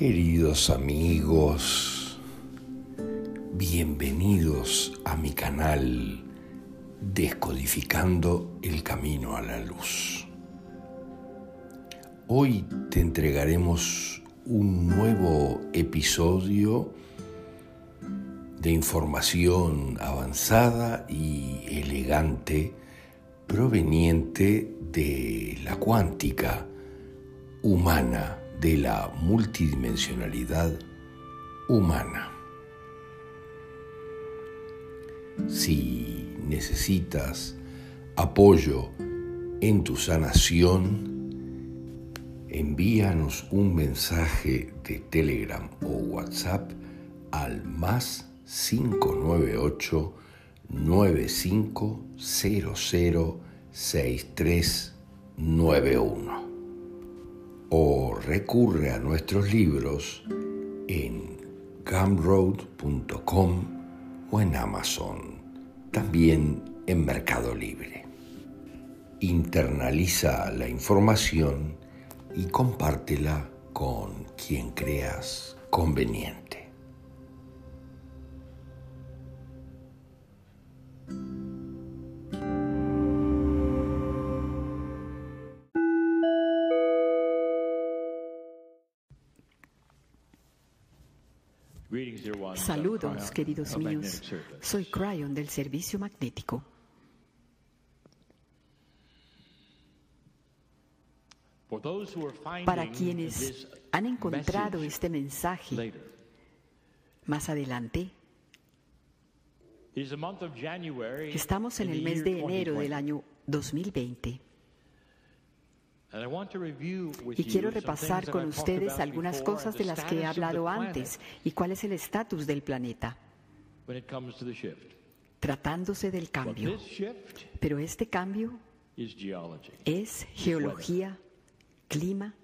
Queridos amigos, bienvenidos a mi canal Descodificando el Camino a la Luz. Hoy te entregaremos un nuevo episodio de información avanzada y elegante proveniente de la cuántica humana de la multidimensionalidad humana. Si necesitas apoyo en tu sanación, envíanos un mensaje de Telegram o WhatsApp al más 598 9500 6391 o recurre a nuestros libros en gumroad.com o en Amazon, también en Mercado Libre. Internaliza la información y compártela con quien creas conveniente. Saludos, queridos míos. Soy Cryon del Servicio Magnético. Para quienes han encontrado este mensaje más adelante, estamos en el mes de enero del año 2020. Y quiero repasar con ustedes algunas cosas de las que he hablado antes y cuál es el estatus del planeta tratándose del cambio. Pero este cambio es geología, clima.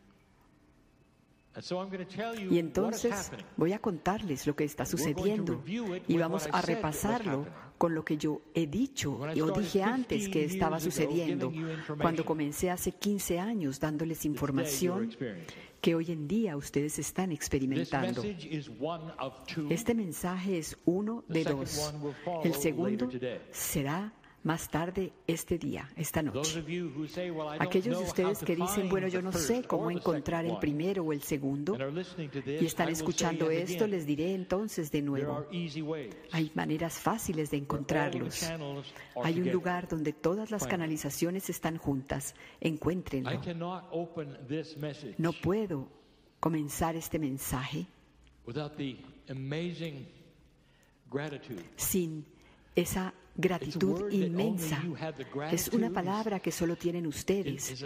Y entonces voy a contarles lo que está sucediendo. y vamos a repasarlo con lo que yo he dicho o dije antes que estaba sucediendo cuando comencé hace 15 años dándoles información que hoy en día ustedes están experimentando. Este mensaje es uno de dos. El segundo será más tarde este día, esta noche. Aquellos de ustedes que dicen, bueno, yo no sé cómo encontrar el primero o el segundo, y están escuchando esto, les diré entonces de nuevo, hay maneras fáciles de encontrarlos. Hay un lugar donde todas las canalizaciones están juntas. Encuéntrenlo. No puedo comenzar este mensaje sin esa gratitud inmensa. Es una palabra que solo tienen ustedes.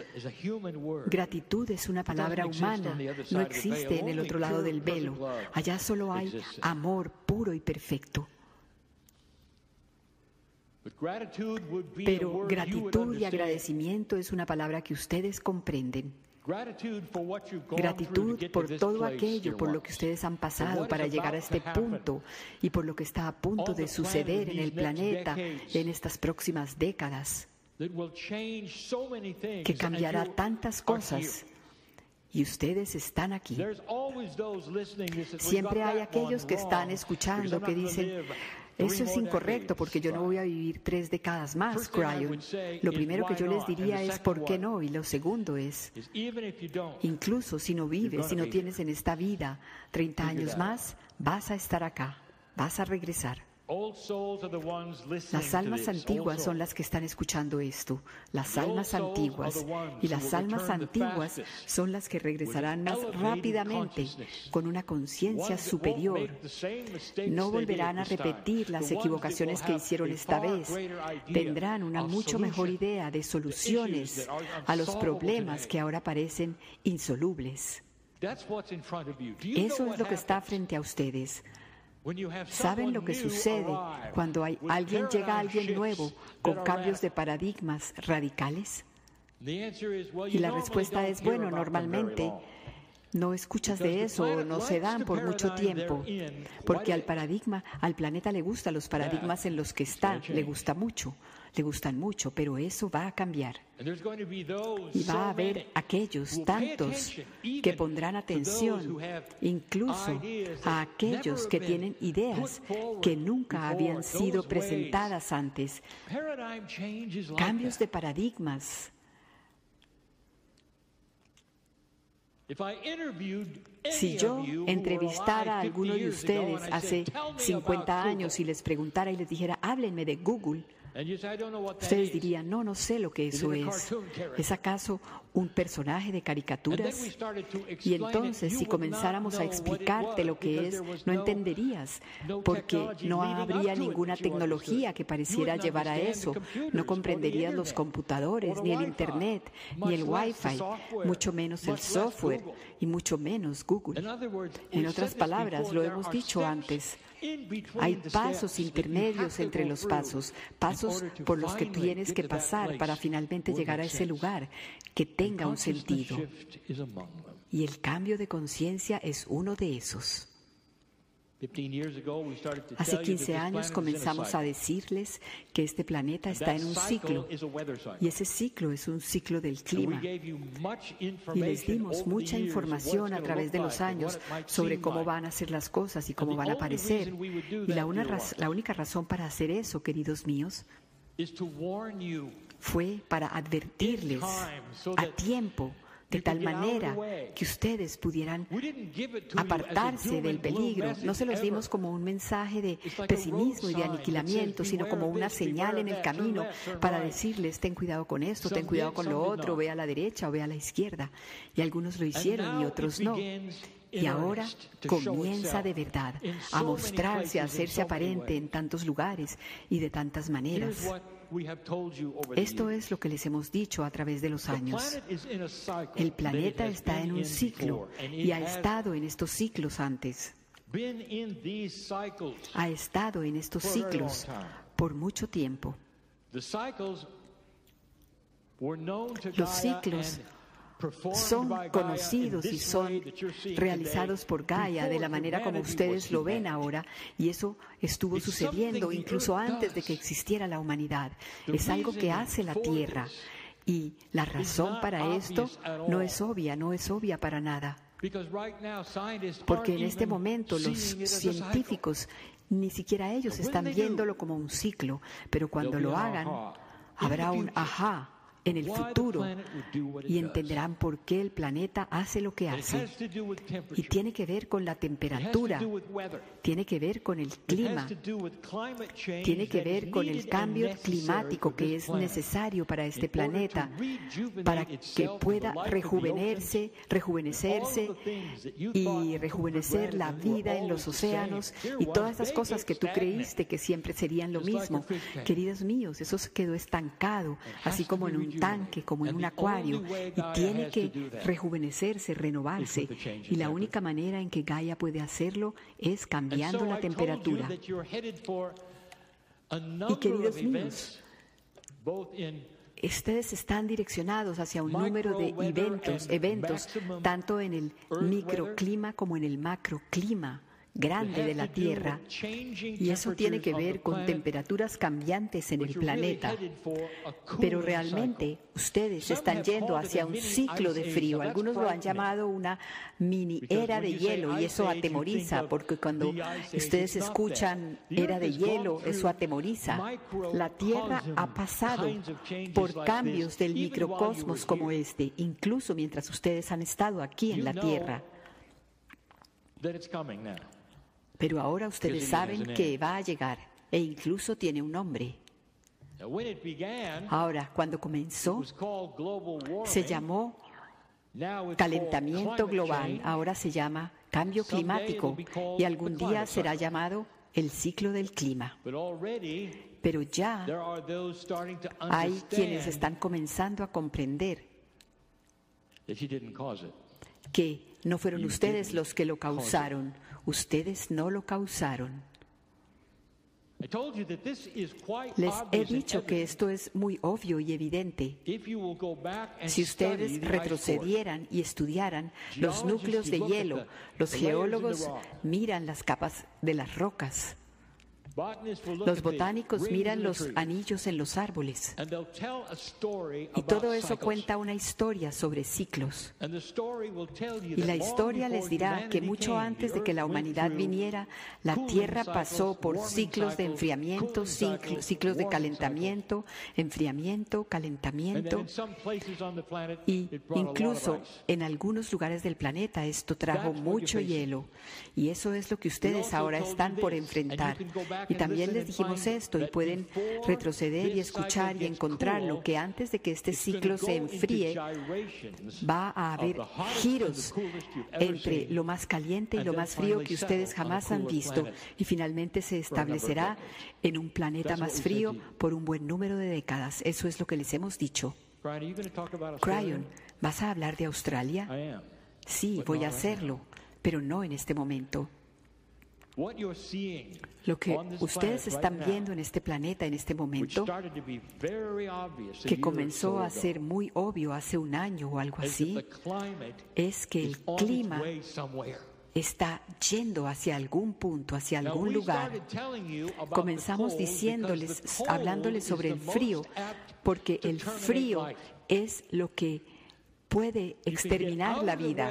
Gratitud es una palabra humana, no existe en el otro lado del velo. Allá solo hay amor puro y perfecto. Pero gratitud y agradecimiento es una palabra que ustedes comprenden. Gratitud por todo aquello por lo que ustedes han pasado para llegar a este punto y por lo que está a punto de suceder en el planeta en estas próximas décadas, que cambiará tantas cosas. Y ustedes están aquí. Siempre hay aquellos que están escuchando que dicen, eso es incorrecto porque yo no voy a vivir tres décadas más, Cryon. Lo primero que yo les diría es ¿por qué no? Y lo segundo es, incluso si no vives, si no tienes en esta vida 30 años más, vas a estar acá, vas a regresar. Las almas antiguas son las que están escuchando esto, las almas antiguas. Y las almas antiguas son las que regresarán más rápidamente con una conciencia superior. No volverán a repetir las equivocaciones que hicieron esta vez. Tendrán una mucho mejor idea de soluciones a los problemas que ahora parecen insolubles. Eso es lo que está frente a ustedes. ¿Saben lo que sucede cuando hay, alguien llega a alguien nuevo con cambios de paradigmas radicales? Y la respuesta es, bueno, normalmente no escuchas de eso, no se dan por mucho tiempo, porque al paradigma, al planeta le gusta, los paradigmas en los que está, le gusta mucho, le gustan mucho, pero eso va a cambiar. Y va a haber aquellos, tantos, que pondrán atención, incluso a aquellos que tienen ideas que nunca habían sido presentadas antes. Cambios de paradigmas Si yo entrevistara a alguno de ustedes hace 50 años y les preguntara y les dijera, háblenme de Google, Ustedes dirían, no, no sé lo que eso es. ¿Es acaso un personaje de caricaturas? Y entonces, si comenzáramos a explicarte lo que es, no entenderías, porque no habría ninguna tecnología que pareciera llevar a eso. No comprenderías los computadores, ni el Internet, ni el Wi-Fi, mucho menos el software y mucho menos Google. En otras palabras, lo hemos dicho antes. Hay pasos intermedios entre los pasos, pasos por los que tienes que pasar para finalmente llegar a ese lugar que tenga un sentido. Y el cambio de conciencia es uno de esos. Hace 15 años comenzamos a decirles que este planeta está en un ciclo y ese ciclo es un ciclo del clima. Y les dimos mucha información a través de los años sobre cómo van a ser las cosas y cómo van a aparecer. Y la, la única razón para hacer eso, queridos míos, fue para advertirles a tiempo de tal manera que ustedes pudieran apartarse del peligro. No se los dimos como un mensaje de pesimismo y de aniquilamiento, sino como una señal en el camino para decirles, ten cuidado con esto, ten cuidado con lo otro, ve a la derecha o ve a la izquierda. Y algunos lo hicieron y otros no. Y ahora comienza de verdad a mostrarse, a hacerse aparente en tantos lugares y de tantas maneras. Esto es lo que les hemos dicho a través de los años. El planeta está en un ciclo y ha estado en estos ciclos antes. Ha estado en estos ciclos por mucho tiempo. Los ciclos son conocidos y son realizados por Gaia de la manera como ustedes lo ven ahora y eso estuvo sucediendo incluso antes de que existiera la humanidad. Es algo que hace la Tierra. y la razón para esto no es obvia, no es obvia para nada. Porque en este momento los científicos, ni siquiera ellos están viéndolo como un ciclo, pero cuando lo hagan, habrá un ajá en el futuro y entenderán por qué el planeta hace lo que hace. Y tiene que ver con la temperatura, tiene que ver con el clima, tiene que ver con el cambio climático que es necesario para este planeta, para que pueda rejuvenecerse, rejuvenecerse y rejuvenecer la vida en los océanos y todas esas cosas que tú creíste que siempre serían lo mismo. Queridos míos, eso se quedó estancado, así como en un tanque, como en un acuario, y tiene que rejuvenecerse, renovarse. Y la única manera en que Gaia puede hacerlo es cambiando la temperatura. Y queridos míos, ustedes están direccionados hacia un número de eventos, eventos, tanto en el microclima como en el macroclima grande de la Tierra y eso tiene que ver con temperaturas cambiantes en el planeta. Pero realmente ustedes están yendo hacia un ciclo de frío. Algunos lo han llamado una mini era de hielo y eso atemoriza porque cuando ustedes escuchan era de hielo, eso atemoriza. La Tierra ha pasado por cambios del microcosmos como este, incluso mientras ustedes han estado aquí en la Tierra. Pero ahora ustedes saben que va a llegar e incluso tiene un nombre. Ahora, cuando comenzó, se llamó calentamiento global, ahora se llama cambio climático y algún día será llamado el ciclo del clima. Pero ya hay quienes están comenzando a comprender que no fueron ustedes los que lo causaron, ustedes no lo causaron. Les he dicho que esto es muy obvio y evidente. Si ustedes retrocedieran y estudiaran los núcleos de hielo, los geólogos miran las capas de las rocas. Los botánicos miran los anillos en los árboles y todo eso cuenta una historia sobre ciclos. Y la historia les dirá que mucho antes de que la humanidad viniera, la Tierra pasó por ciclos de enfriamiento, ciclos de calentamiento, enfriamiento, calentamiento. Y incluso en algunos lugares del planeta esto trajo mucho hielo. Y eso es lo que ustedes ahora están por enfrentar. Y también les dijimos esto y pueden retroceder y escuchar y encontrar lo que antes de que este ciclo se enfríe va a haber giros entre lo más caliente y lo más frío que ustedes jamás han visto y finalmente se establecerá en un planeta más frío por un buen número de décadas. Eso es lo que les hemos dicho. Cryon, ¿vas a hablar de Australia? Sí, voy a hacerlo, pero no en este momento. Lo que ustedes están viendo en este planeta en este momento, que comenzó a ser muy obvio hace un año o algo así, es que el clima está yendo hacia algún punto, hacia algún lugar. Comenzamos diciéndoles, hablándoles sobre el frío, porque el frío es lo que puede exterminar la vida.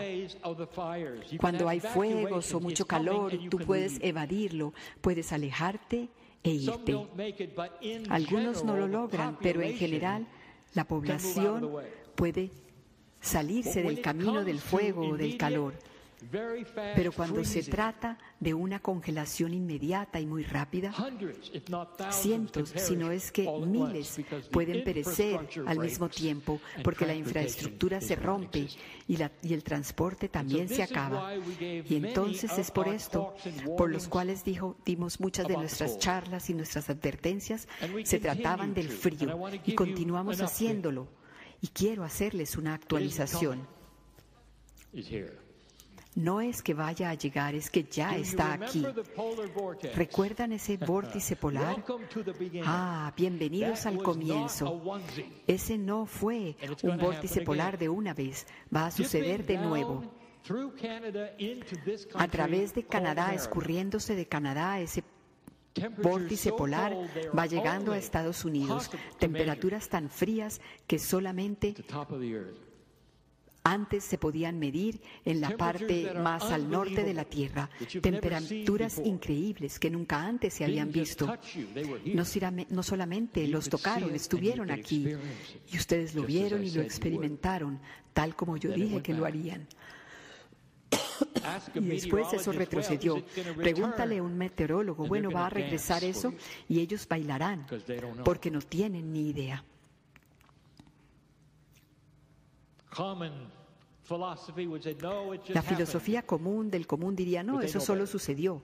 Cuando hay fuegos o mucho calor, tú puedes evadirlo, puedes alejarte e irte. Algunos no lo logran, pero en general la población puede salirse del camino del fuego o del calor. Pero cuando se trata de una congelación inmediata y muy rápida, cientos, si no es que miles, pueden perecer al mismo tiempo porque la infraestructura se rompe y, y el transporte también se acaba. Y entonces es por esto, por los cuales dijo, dimos muchas de nuestras charlas y nuestras advertencias, se trataban del frío y continuamos haciéndolo. Y quiero hacerles una actualización no es que vaya a llegar, es que ya está aquí. ¿Recuerdan ese vórtice polar? Ah, bienvenidos al comienzo. Ese no fue un vórtice polar de una vez, va a suceder de nuevo. A través de Canadá, escurriéndose de Canadá, ese vórtice polar va llegando a Estados Unidos. Temperaturas tan frías que solamente antes se podían medir en la parte más al norte de la Tierra, temperaturas increíbles que nunca antes se habían visto. No, solamente los tocaron, estuvieron aquí y ustedes lo vieron y lo experimentaron, tal como yo dije que lo harían. Y después eso retrocedió. Pregúntale a un meteorólogo, bueno, va a regresar eso y ellos bailarán porque no tienen ni idea. La filosofía común del común diría, no, eso solo sucedió.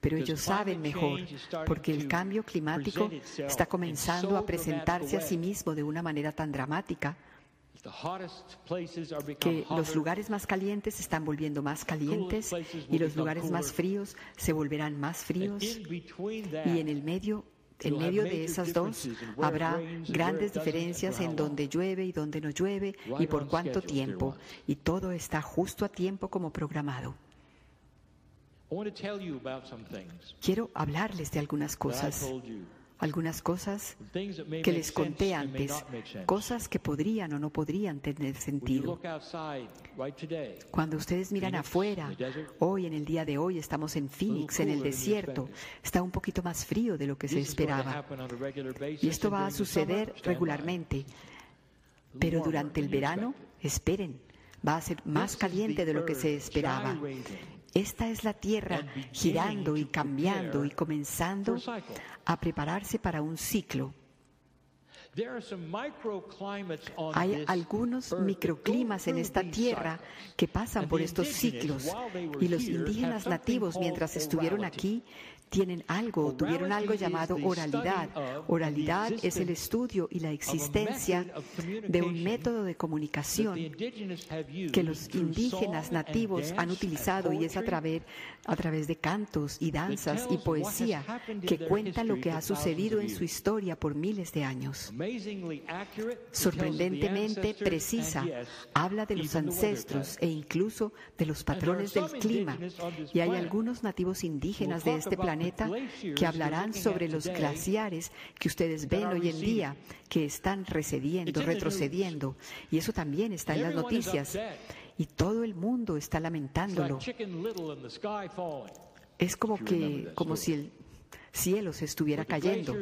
Pero ellos saben mejor, porque el cambio climático está comenzando a presentarse a sí mismo de una manera tan dramática que los lugares más calientes se están volviendo más calientes y los lugares más fríos se volverán más fríos y en el medio en medio de esas dos habrá grandes diferencias en donde llueve y donde no llueve y por cuánto tiempo. Y todo está justo a tiempo como programado. Quiero hablarles de algunas cosas algunas cosas que les conté antes, cosas que podrían o no podrían tener sentido. Cuando ustedes miran afuera, hoy en el día de hoy estamos en Phoenix, en el desierto, está un poquito más frío de lo que se esperaba. Y esto va a suceder regularmente. Pero durante el verano, esperen, va a ser más caliente de lo que se esperaba. Esta es la Tierra girando y cambiando y comenzando a prepararse para un ciclo. Hay algunos microclimas en esta tierra que pasan por estos ciclos. y los indígenas nativos mientras estuvieron aquí tienen algo, tuvieron algo llamado oralidad. Oralidad es el estudio y la existencia de un método de comunicación que los indígenas nativos han utilizado y es a través, a través de cantos y danzas y poesía que cuenta lo que ha sucedido en su historia por miles de años. Sorprendentemente precisa, habla de los ancestros e incluso de los patrones del clima. Y hay algunos nativos indígenas de este planeta que hablarán sobre los glaciares que ustedes ven hoy en día, que están recediendo, retrocediendo. Y eso también está en las noticias. Y todo el mundo está lamentándolo. Es como que, como si el cielo se estuviera cayendo.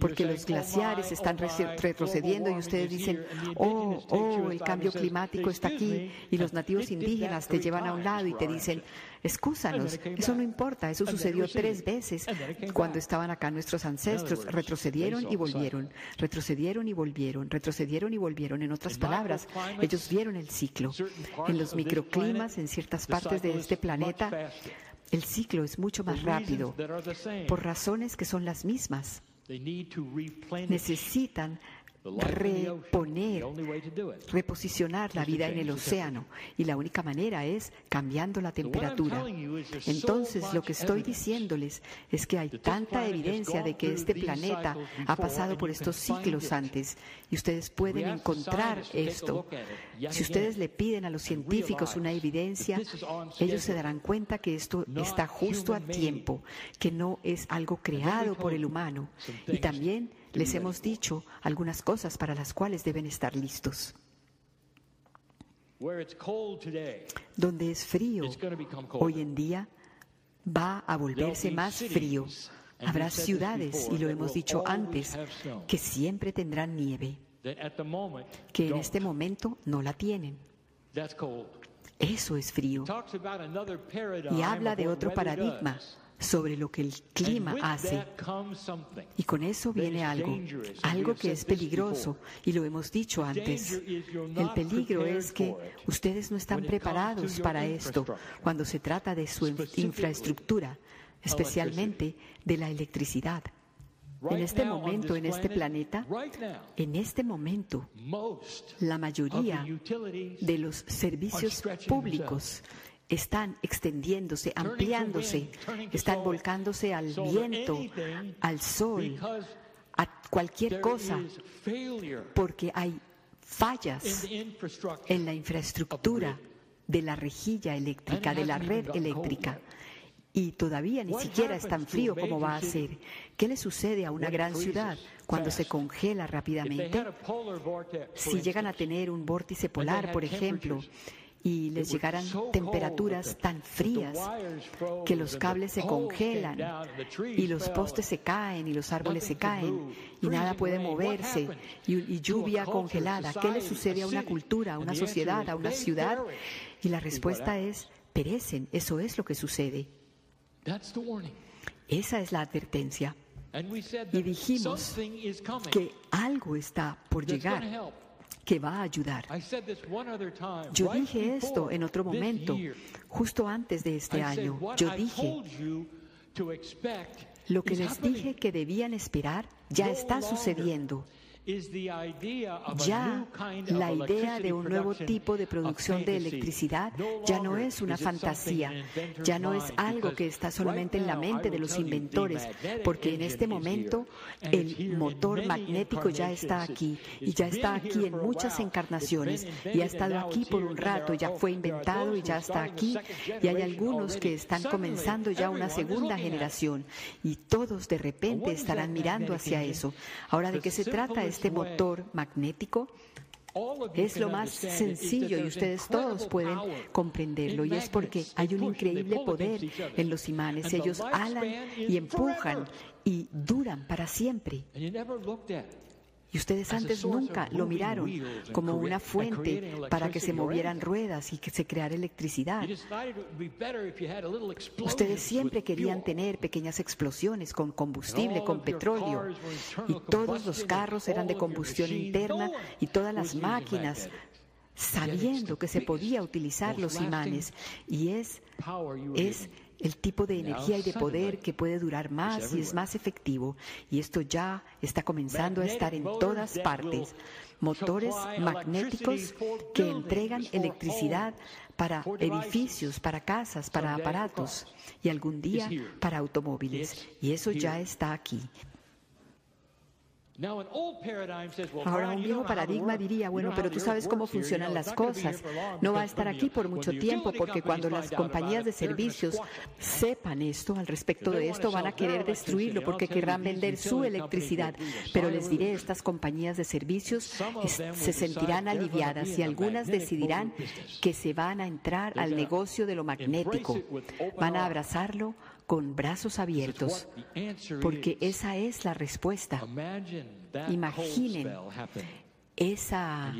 porque los oh, glaciares están retrocediendo y ustedes dicen, oh, oh, el cambio climático está aquí y los nativos indígenas te llevan a un lado y te dicen, excúsanos, eso no importa, eso sucedió tres veces. Cuando estaban acá nuestros ancestros, retrocedieron y volvieron, retrocedieron y volvieron, retrocedieron y volvieron. En otras palabras, ellos vieron el ciclo. En los microclimas, en ciertas partes de este planeta, el ciclo es mucho más rápido por razones que son las mismas. Necesitan reponer, reposicionar la vida en el océano. Y la única manera es cambiando la temperatura. Entonces, lo que estoy diciéndoles es que hay tanta evidencia de que este planeta ha pasado por estos ciclos antes. Y ustedes pueden encontrar esto. Si ustedes le piden a los científicos una evidencia, ellos se darán cuenta que esto está justo a tiempo, que no es algo creado por el humano. Y también les hemos dicho algunas cosas para las cuales deben estar listos. Donde es frío, hoy en día va a volverse más frío. Habrá ciudades, y lo hemos dicho antes, que siempre tendrán nieve, que en este momento no la tienen. Eso es frío. Y habla de otro paradigma sobre lo que el clima hace. Y con eso viene algo, algo que es peligroso, y lo hemos dicho antes. El peligro es que ustedes no están preparados para esto cuando se trata de su infraestructura, especialmente de la electricidad. En este momento, en este planeta, en este momento, la mayoría de los servicios públicos están extendiéndose, ampliándose, están volcándose al viento, al sol, a cualquier cosa, porque hay fallas en la infraestructura de la rejilla eléctrica, de la red eléctrica. Y todavía ni siquiera es tan frío como va a ser. ¿Qué le sucede a una gran ciudad cuando se congela rápidamente? Si llegan a tener un vórtice polar, por ejemplo, y les llegaran temperaturas tan frías que los cables se congelan y los postes se caen y los árboles se caen y nada puede moverse y, lluvia congelada. ¿Qué le sucede a una cultura, a una sociedad, a una ciudad? Y la respuesta es, perecen. Eso es lo que sucede. Esa es la advertencia. Y dijimos que algo está por llegar que va a ayudar. Yo dije esto en otro momento, justo antes de este año. Yo dije, lo que les dije que debían esperar ya está sucediendo. Ya la idea de un nuevo tipo de producción de electricidad ya no es una fantasía, ya no es algo que está solamente en la mente de los inventores, porque en este momento el motor magnético ya está aquí y ya está aquí en muchas encarnaciones y ha estado aquí por un rato, ya fue inventado y ya está aquí y hay algunos que están comenzando ya una segunda generación y todos de repente estarán mirando hacia eso. Ahora, ¿de qué se trata? Este motor magnético es lo más sencillo y ustedes todos pueden comprenderlo y es porque hay un increíble poder en los imanes. Ellos alan y empujan y duran para siempre. Y ustedes antes nunca lo miraron como una fuente para que se movieran ruedas y que se creara electricidad. Ustedes siempre querían tener pequeñas explosiones con combustible, con petróleo. Y todos los carros eran de combustión interna y todas las máquinas sabiendo que se podía utilizar los imanes. Y es, es el tipo de energía y de poder que puede durar más y es más efectivo. Y esto ya está comenzando a estar en todas partes. Motores magnéticos que entregan electricidad para edificios, para casas, para aparatos y algún día para automóviles. Y eso ya está aquí. Ahora un viejo paradigma diría, bueno, pero tú sabes cómo funcionan las cosas. No va a estar aquí por mucho tiempo porque cuando las compañías de servicios sepan esto, al respecto de esto, van a querer destruirlo porque querrán vender su electricidad. Pero les diré, estas compañías de servicios se sentirán aliviadas y algunas decidirán que se van a entrar al negocio de lo magnético. Van a abrazarlo con brazos abiertos, porque esa es la respuesta. Imaginen esa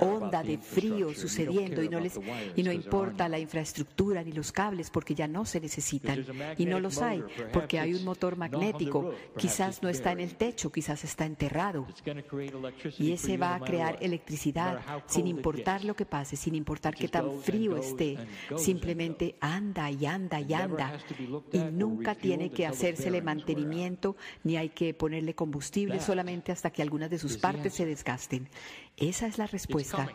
onda de frío sucediendo y no les y no importa la infraestructura ni los cables porque ya no se necesitan y no los hay porque hay un motor magnético quizás no está en el techo quizás está enterrado. Y ese va a crear electricidad sin importar lo que pase sin importar qué tan frío esté. simplemente anda y anda y anda y nunca tiene que hacérsele mantenimiento ni hay que ponerle combustible solamente hasta que algunas de sus partes se desgasten esa es la respuesta.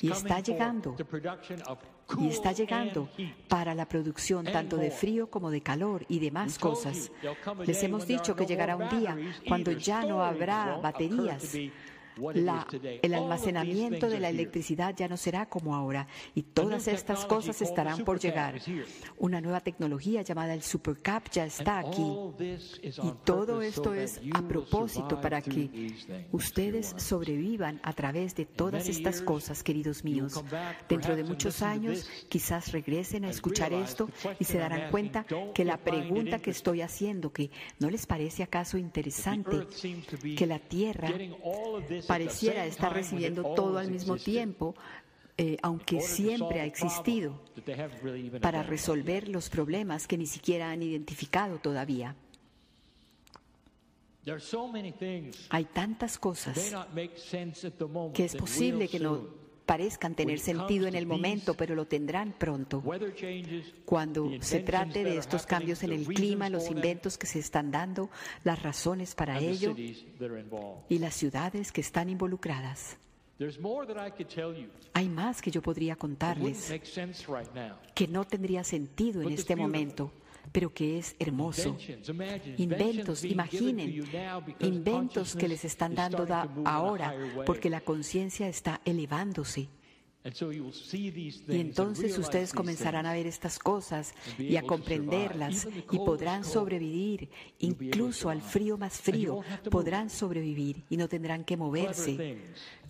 Y está llegando. Y está llegando para la producción tanto de frío como de calor y demás cosas. Les hemos dicho que llegará un día cuando ya no habrá baterías el almacenamiento de la electricidad ya no será como ahora y todas estas cosas estarán por llegar. Una nueva tecnología llamada el Supercap ya está aquí. y todo esto es a propósito para que ustedes sobrevivan a través de todas estas cosas, queridos míos. Dentro de muchos años quizás regresen a escuchar esto y se darán cuenta que la pregunta que estoy haciendo, que no les parece acaso interesante que la Tierra pareciera estar recibiendo todo al mismo tiempo, eh, aunque siempre ha existido, para resolver los problemas que ni siquiera han identificado todavía. Hay tantas cosas que es posible que no parezcan tener sentido en el momento, pero lo tendrán pronto. Cuando se trate de estos cambios en el clima, los inventos que se están dando, las razones para ello y las ciudades que están involucradas. Hay más que yo podría contarles que no tendría sentido en este momento pero que es hermoso. Inventos, imaginen, inventos que les están dando ahora porque la conciencia está elevándose. Y entonces ustedes comenzarán a ver estas cosas y a comprenderlas y podrán sobrevivir, incluso al frío más frío, podrán sobrevivir y no tendrán que moverse.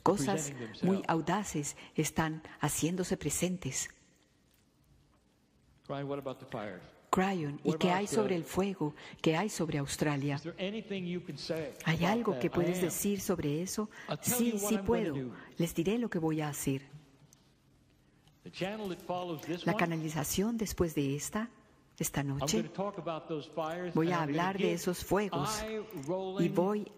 Cosas muy audaces están haciéndose presentes. Cryon y qué hay sobre el fuego, qué hay sobre Australia. ¿Hay algo que puedes decir sobre eso? Sí, sí puedo. Les diré lo que voy a hacer. La canalización después de esta, esta noche, voy a hablar de esos fuegos y voy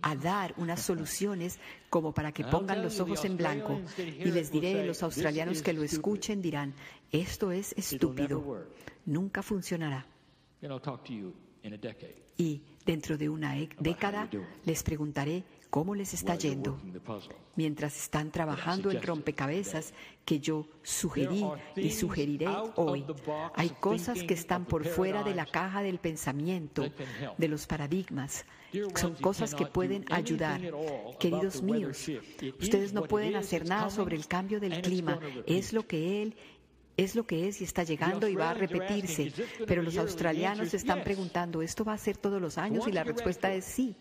a dar unas soluciones como para que pongan los ojos en blanco. Y les diré, a los australianos que lo escuchen dirán, esto es estúpido nunca funcionará. Y dentro de una década les preguntaré cómo les está yendo mientras están trabajando el rompecabezas que yo sugerí y sugeriré hoy. Hay cosas que están por fuera de la caja del pensamiento, de los paradigmas. Son cosas que pueden ayudar. Queridos míos, ustedes no pueden hacer nada sobre el cambio del clima. Es lo que Él es lo que es y está llegando y va a repetirse. Pero los australianos se están preguntando, ¿esto va a ser todos los años? Y la respuesta es sí.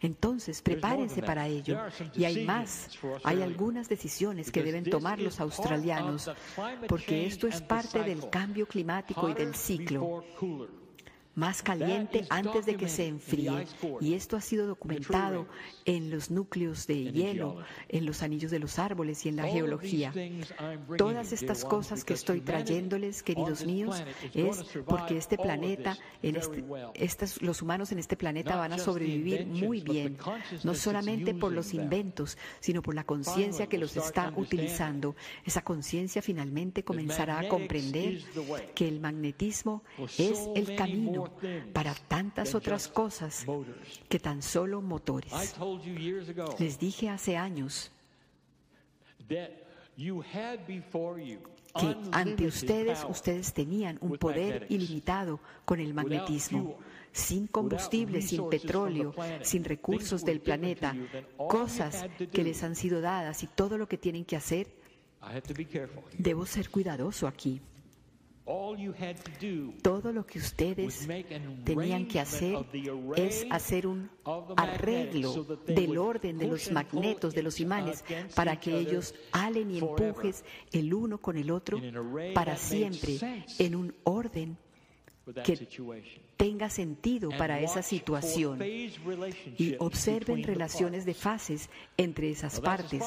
Entonces, prepárense para ello. Y hay más. Hay algunas decisiones que deben tomar los australianos, porque esto es parte del cambio climático y del ciclo. Más caliente antes de que se enfríe. Y esto ha sido documentado en los núcleos de hielo, en los anillos de los árboles y en la geología. Todas estas cosas que estoy trayéndoles, queridos míos, es porque este planeta, este, los humanos en este planeta van a sobrevivir muy bien, no solamente por los inventos, sino por la conciencia que los está utilizando. Esa conciencia finalmente comenzará a comprender que el magnetismo es el camino para tantas otras cosas que tan solo motores. Les dije hace años que ante ustedes ustedes tenían un poder ilimitado con el magnetismo sin combustible, sin petróleo, sin recursos del planeta, cosas que les han sido dadas y todo lo que tienen que hacer, debo ser cuidadoso aquí. Todo lo que ustedes tenían que hacer es hacer un arreglo del orden de los magnetos, de los imanes, para que ellos alen y empujes el uno con el otro para siempre en un orden que tenga sentido para esa situación y observen relaciones de fases entre esas partes.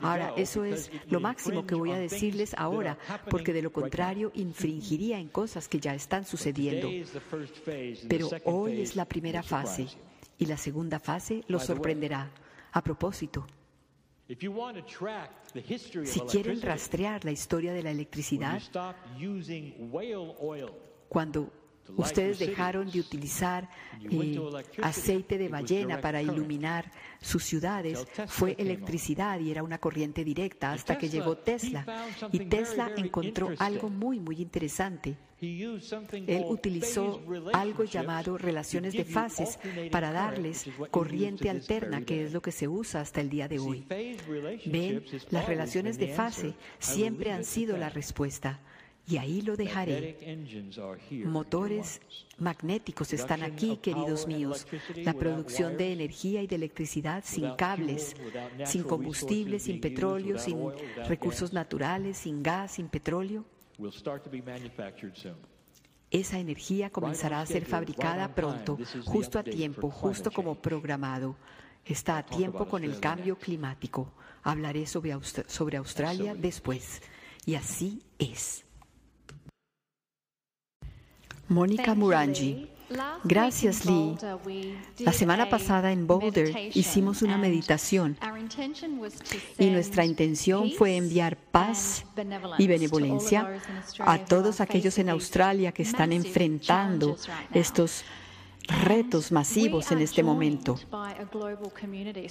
Ahora, eso es lo máximo que voy a decirles ahora, porque de lo contrario infringiría en cosas que ya están sucediendo. Pero hoy es la primera fase y la segunda fase los sorprenderá. A propósito, si quieren rastrear la historia de la electricidad, cuando Ustedes dejaron de utilizar eh, aceite de ballena para iluminar sus ciudades. Fue electricidad y era una corriente directa hasta que llegó Tesla. Y Tesla encontró algo muy, muy interesante. Él utilizó algo llamado relaciones de fases para darles corriente alterna, que es lo que se usa hasta el día de hoy. Ven, las relaciones de fase siempre han sido la respuesta. Y ahí lo dejaré. Motores magnéticos están aquí, queridos míos. La producción de energía y de electricidad sin cables, sin combustible, sin petróleo, sin recursos naturales, sin gas, sin petróleo. Esa energía comenzará a ser fabricada pronto, justo a tiempo, justo como programado. Está a tiempo con el cambio climático. Hablaré sobre, sobre Australia después. Y así es. Mónica Murangi. Gracias, Lee. La semana pasada en Boulder hicimos una meditación y nuestra intención fue enviar paz y benevolencia a todos aquellos en Australia que están enfrentando estos retos masivos en este momento.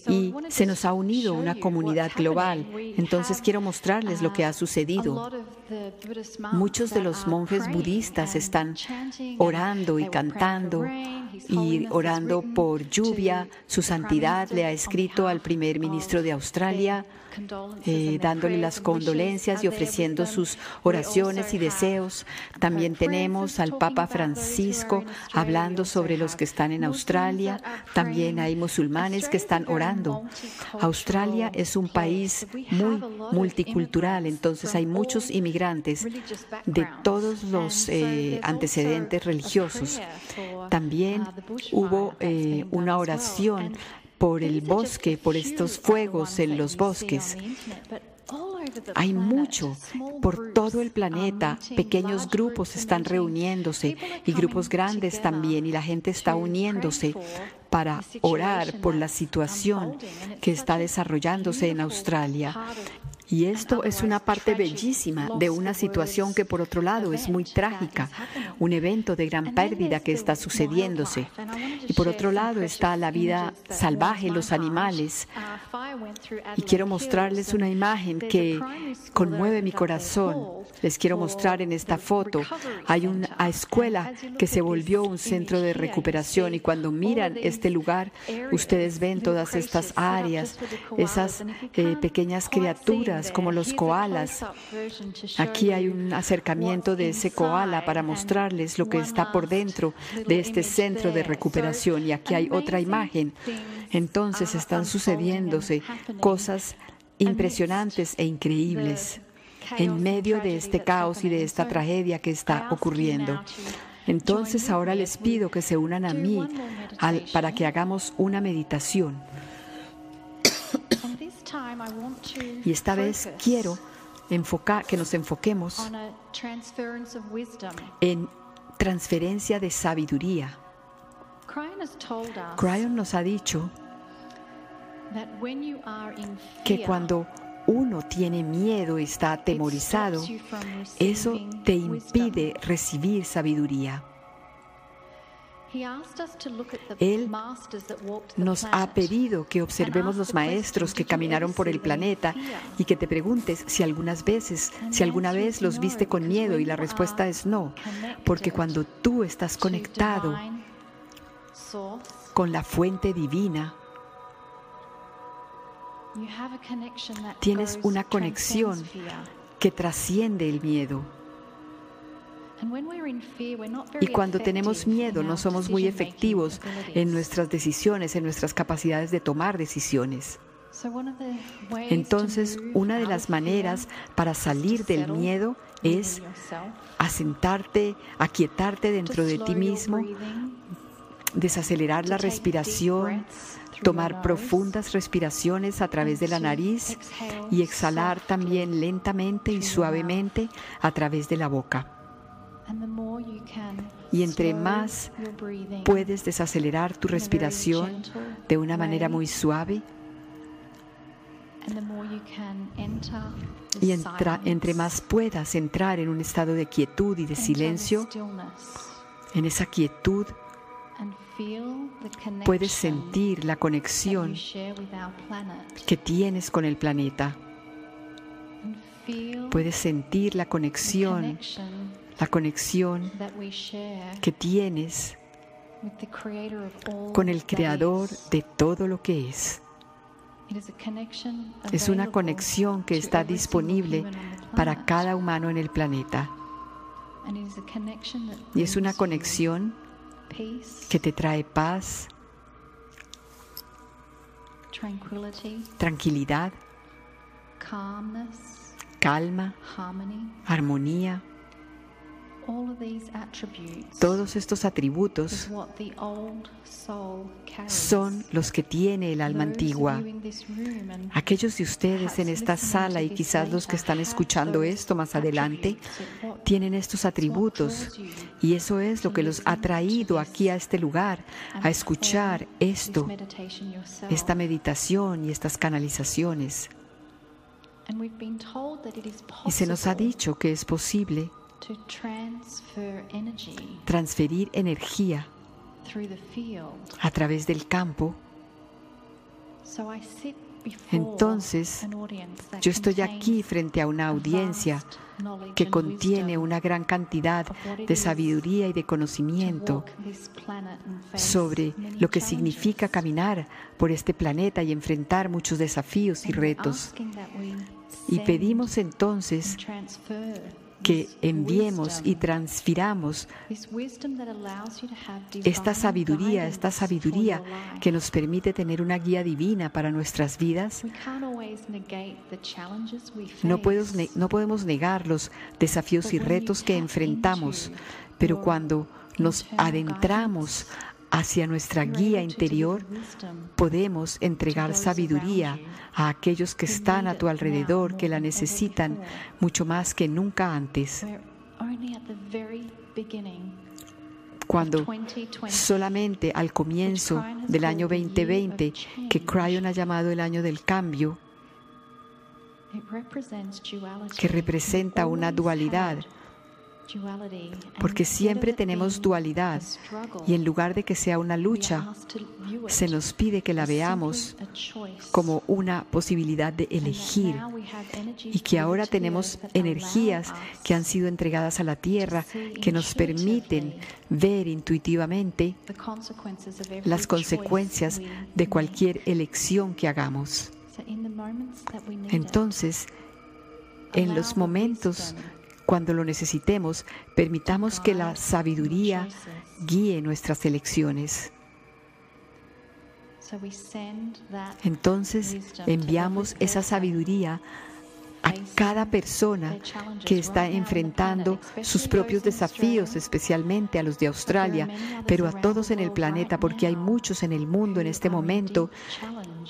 Y se nos ha unido una comunidad global. Entonces quiero mostrarles lo que ha sucedido. Muchos de los monjes budistas están orando y cantando y orando por lluvia. Su santidad le ha escrito al primer ministro de Australia eh, dándole las condolencias y ofreciendo sus oraciones y deseos. También tenemos al Papa Francisco hablando sobre los que están en Australia. También hay musulmanes que están orando. Australia es un país muy multicultural, entonces hay muchos inmigrantes de todos los eh, antecedentes religiosos. También hubo eh, una oración por el bosque, por estos fuegos en los bosques. Hay mucho por todo el planeta. Pequeños grupos están reuniéndose y grupos grandes también y la gente está uniéndose para orar por la situación que está desarrollándose en Australia. Y esto es una parte bellísima de una situación que por otro lado es muy trágica, un evento de gran pérdida que está sucediéndose. Y por otro lado está la vida salvaje, los animales. Y quiero mostrarles una imagen que conmueve mi corazón. Les quiero mostrar en esta foto. Hay una escuela que se volvió un centro de recuperación y cuando miran este lugar, ustedes ven todas estas áreas, esas eh, pequeñas criaturas como los koalas. Aquí hay un acercamiento de ese koala para mostrarles lo que está por dentro de este centro de recuperación. Y aquí hay otra imagen. Entonces están sucediéndose cosas impresionantes e increíbles en medio de este caos y de esta tragedia que está ocurriendo. Entonces ahora les pido que se unan a mí para que hagamos una meditación. Y esta vez quiero enfocar, que nos enfoquemos en transferencia de sabiduría. Cryon nos ha dicho que cuando uno tiene miedo, está atemorizado, eso te impide recibir sabiduría. Él nos ha pedido que observemos los maestros que caminaron por el planeta y que te preguntes si algunas veces, si alguna vez los viste con miedo y la respuesta es no, porque cuando tú estás conectado con la fuente divina, tienes una conexión que trasciende el miedo. Y cuando tenemos miedo no somos muy efectivos en nuestras decisiones, en nuestras capacidades de tomar decisiones. Entonces, una de las maneras para salir del miedo es asentarte, aquietarte dentro de ti mismo, desacelerar la respiración, tomar profundas respiraciones a través de la nariz y exhalar también lentamente y suavemente a través de la boca. Y entre más puedes desacelerar tu respiración de una manera muy suave, y entre más puedas entrar en un estado de quietud y de silencio, en esa quietud puedes sentir la conexión que tienes con el planeta. Puedes sentir la conexión la conexión que tienes con el creador de todo lo que es. Es una conexión que está disponible para cada humano en el planeta. Y es una conexión que te trae paz, tranquilidad, calma, armonía, todos estos atributos son los que tiene el alma antigua. Aquellos de ustedes en esta sala y quizás los que están escuchando esto más adelante tienen estos atributos y eso es lo que los ha traído aquí a este lugar a escuchar esto, esta meditación y estas canalizaciones. Y se nos ha dicho que es posible transferir energía a través del campo. Entonces, yo estoy aquí frente a una audiencia que contiene una gran cantidad de sabiduría y de conocimiento sobre lo que significa caminar por este planeta y enfrentar muchos desafíos y retos. Y pedimos entonces que enviemos y transfiramos esta sabiduría, esta sabiduría que nos permite tener una guía divina para nuestras vidas. No, no podemos negar los desafíos y retos que enfrentamos, pero cuando nos adentramos hacia nuestra guía interior, podemos entregar sabiduría a aquellos que están a tu alrededor, que la necesitan mucho más que nunca antes. Cuando solamente al comienzo del año 2020, que Cryon ha llamado el año del cambio, que representa una dualidad, porque siempre tenemos dualidad y en lugar de que sea una lucha, se nos pide que la veamos como una posibilidad de elegir y que ahora tenemos energías que han sido entregadas a la tierra que nos permiten ver intuitivamente las consecuencias de cualquier elección que hagamos. Entonces, en los momentos cuando lo necesitemos, permitamos que la sabiduría guíe nuestras elecciones. Entonces enviamos esa sabiduría a cada persona que está enfrentando sus propios desafíos, especialmente a los de Australia, pero a todos en el planeta, porque hay muchos en el mundo en este momento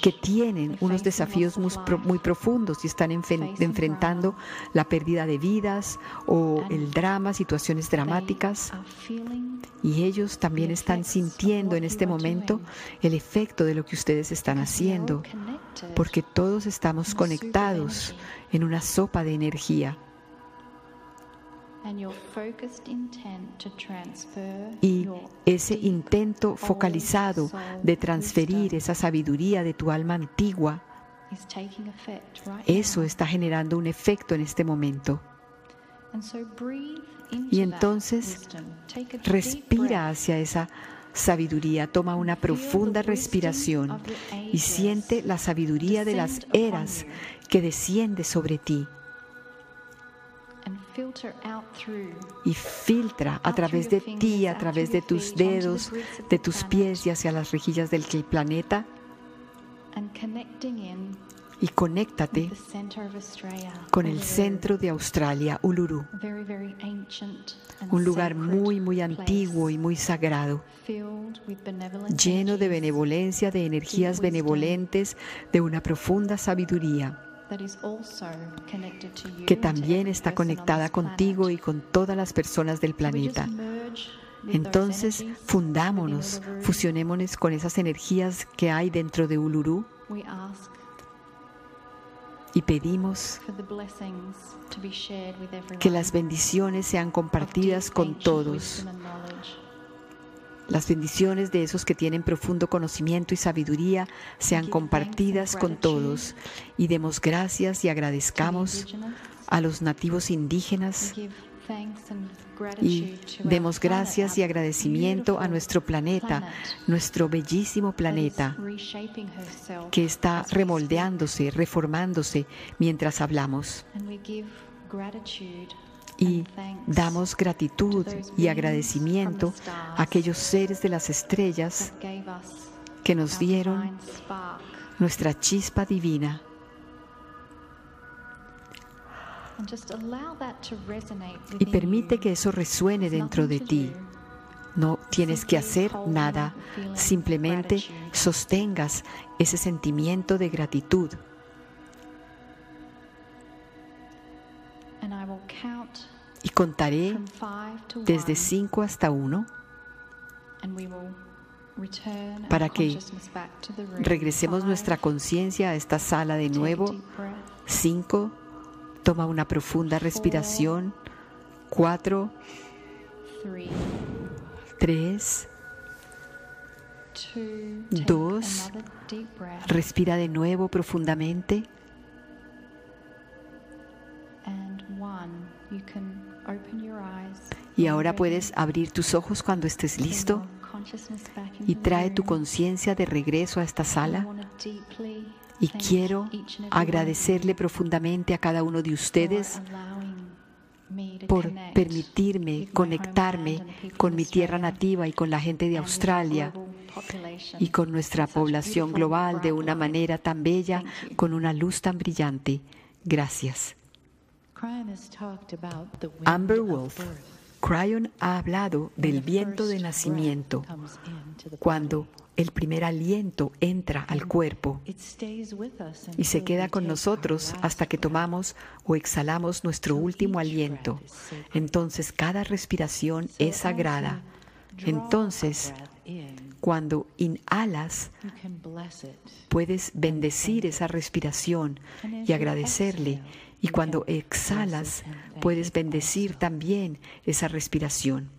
que tienen unos desafíos muy, profundos y están enfrentando la pérdida de vidas o el drama, situaciones dramáticas. Y ellos también están sintiendo en este momento el efecto de lo que ustedes están haciendo, porque todos estamos conectados en una sopa de energía. Y ese intento focalizado de transferir esa sabiduría de tu alma antigua, eso está generando un efecto en este momento. Y entonces respira hacia esa sabiduría, toma una profunda respiración y siente la sabiduría de las eras que desciende sobre ti y filtra a través de ti, a través de tus dedos, de tus pies y hacia las rejillas del planeta y conéctate con el centro de Australia, Uluru, un lugar muy, muy antiguo y muy sagrado, lleno de benevolencia, de energías benevolentes, de una profunda sabiduría que también está conectada contigo y con todas las personas del planeta. Entonces, fundámonos, fusionémonos con esas energías que hay dentro de Uluru y pedimos que las bendiciones sean compartidas con todos. Las bendiciones de esos que tienen profundo conocimiento y sabiduría sean compartidas con todos. Y demos gracias y agradezcamos a los nativos indígenas y demos gracias y agradecimiento a nuestro planeta, nuestro bellísimo planeta, que está remoldeándose, reformándose mientras hablamos. Y damos gratitud y agradecimiento a aquellos seres de las estrellas que nos dieron nuestra chispa divina y permite que eso resuene dentro de ti. No tienes que hacer nada, simplemente sostengas ese sentimiento de gratitud. Y contaré desde 5 hasta 1 para que regresemos nuestra conciencia a esta sala de nuevo. 5, Toma una profunda respiración. Cuatro, tres, dos, respira de nuevo profundamente. Y ahora puedes abrir tus ojos cuando estés listo. Y trae tu conciencia de regreso a esta sala y quiero agradecerle profundamente a cada uno de ustedes por permitirme conectarme con mi tierra nativa y con la gente de Australia y con nuestra población global de una manera tan bella, con una luz tan brillante. Gracias. Amber Wolf. Cryon ha hablado del viento de nacimiento cuando el primer aliento entra al cuerpo y se queda con nosotros hasta que tomamos o exhalamos nuestro último aliento. Entonces cada respiración es sagrada. Entonces, cuando inhalas, puedes bendecir esa respiración y agradecerle. Y cuando exhalas, puedes bendecir también esa respiración.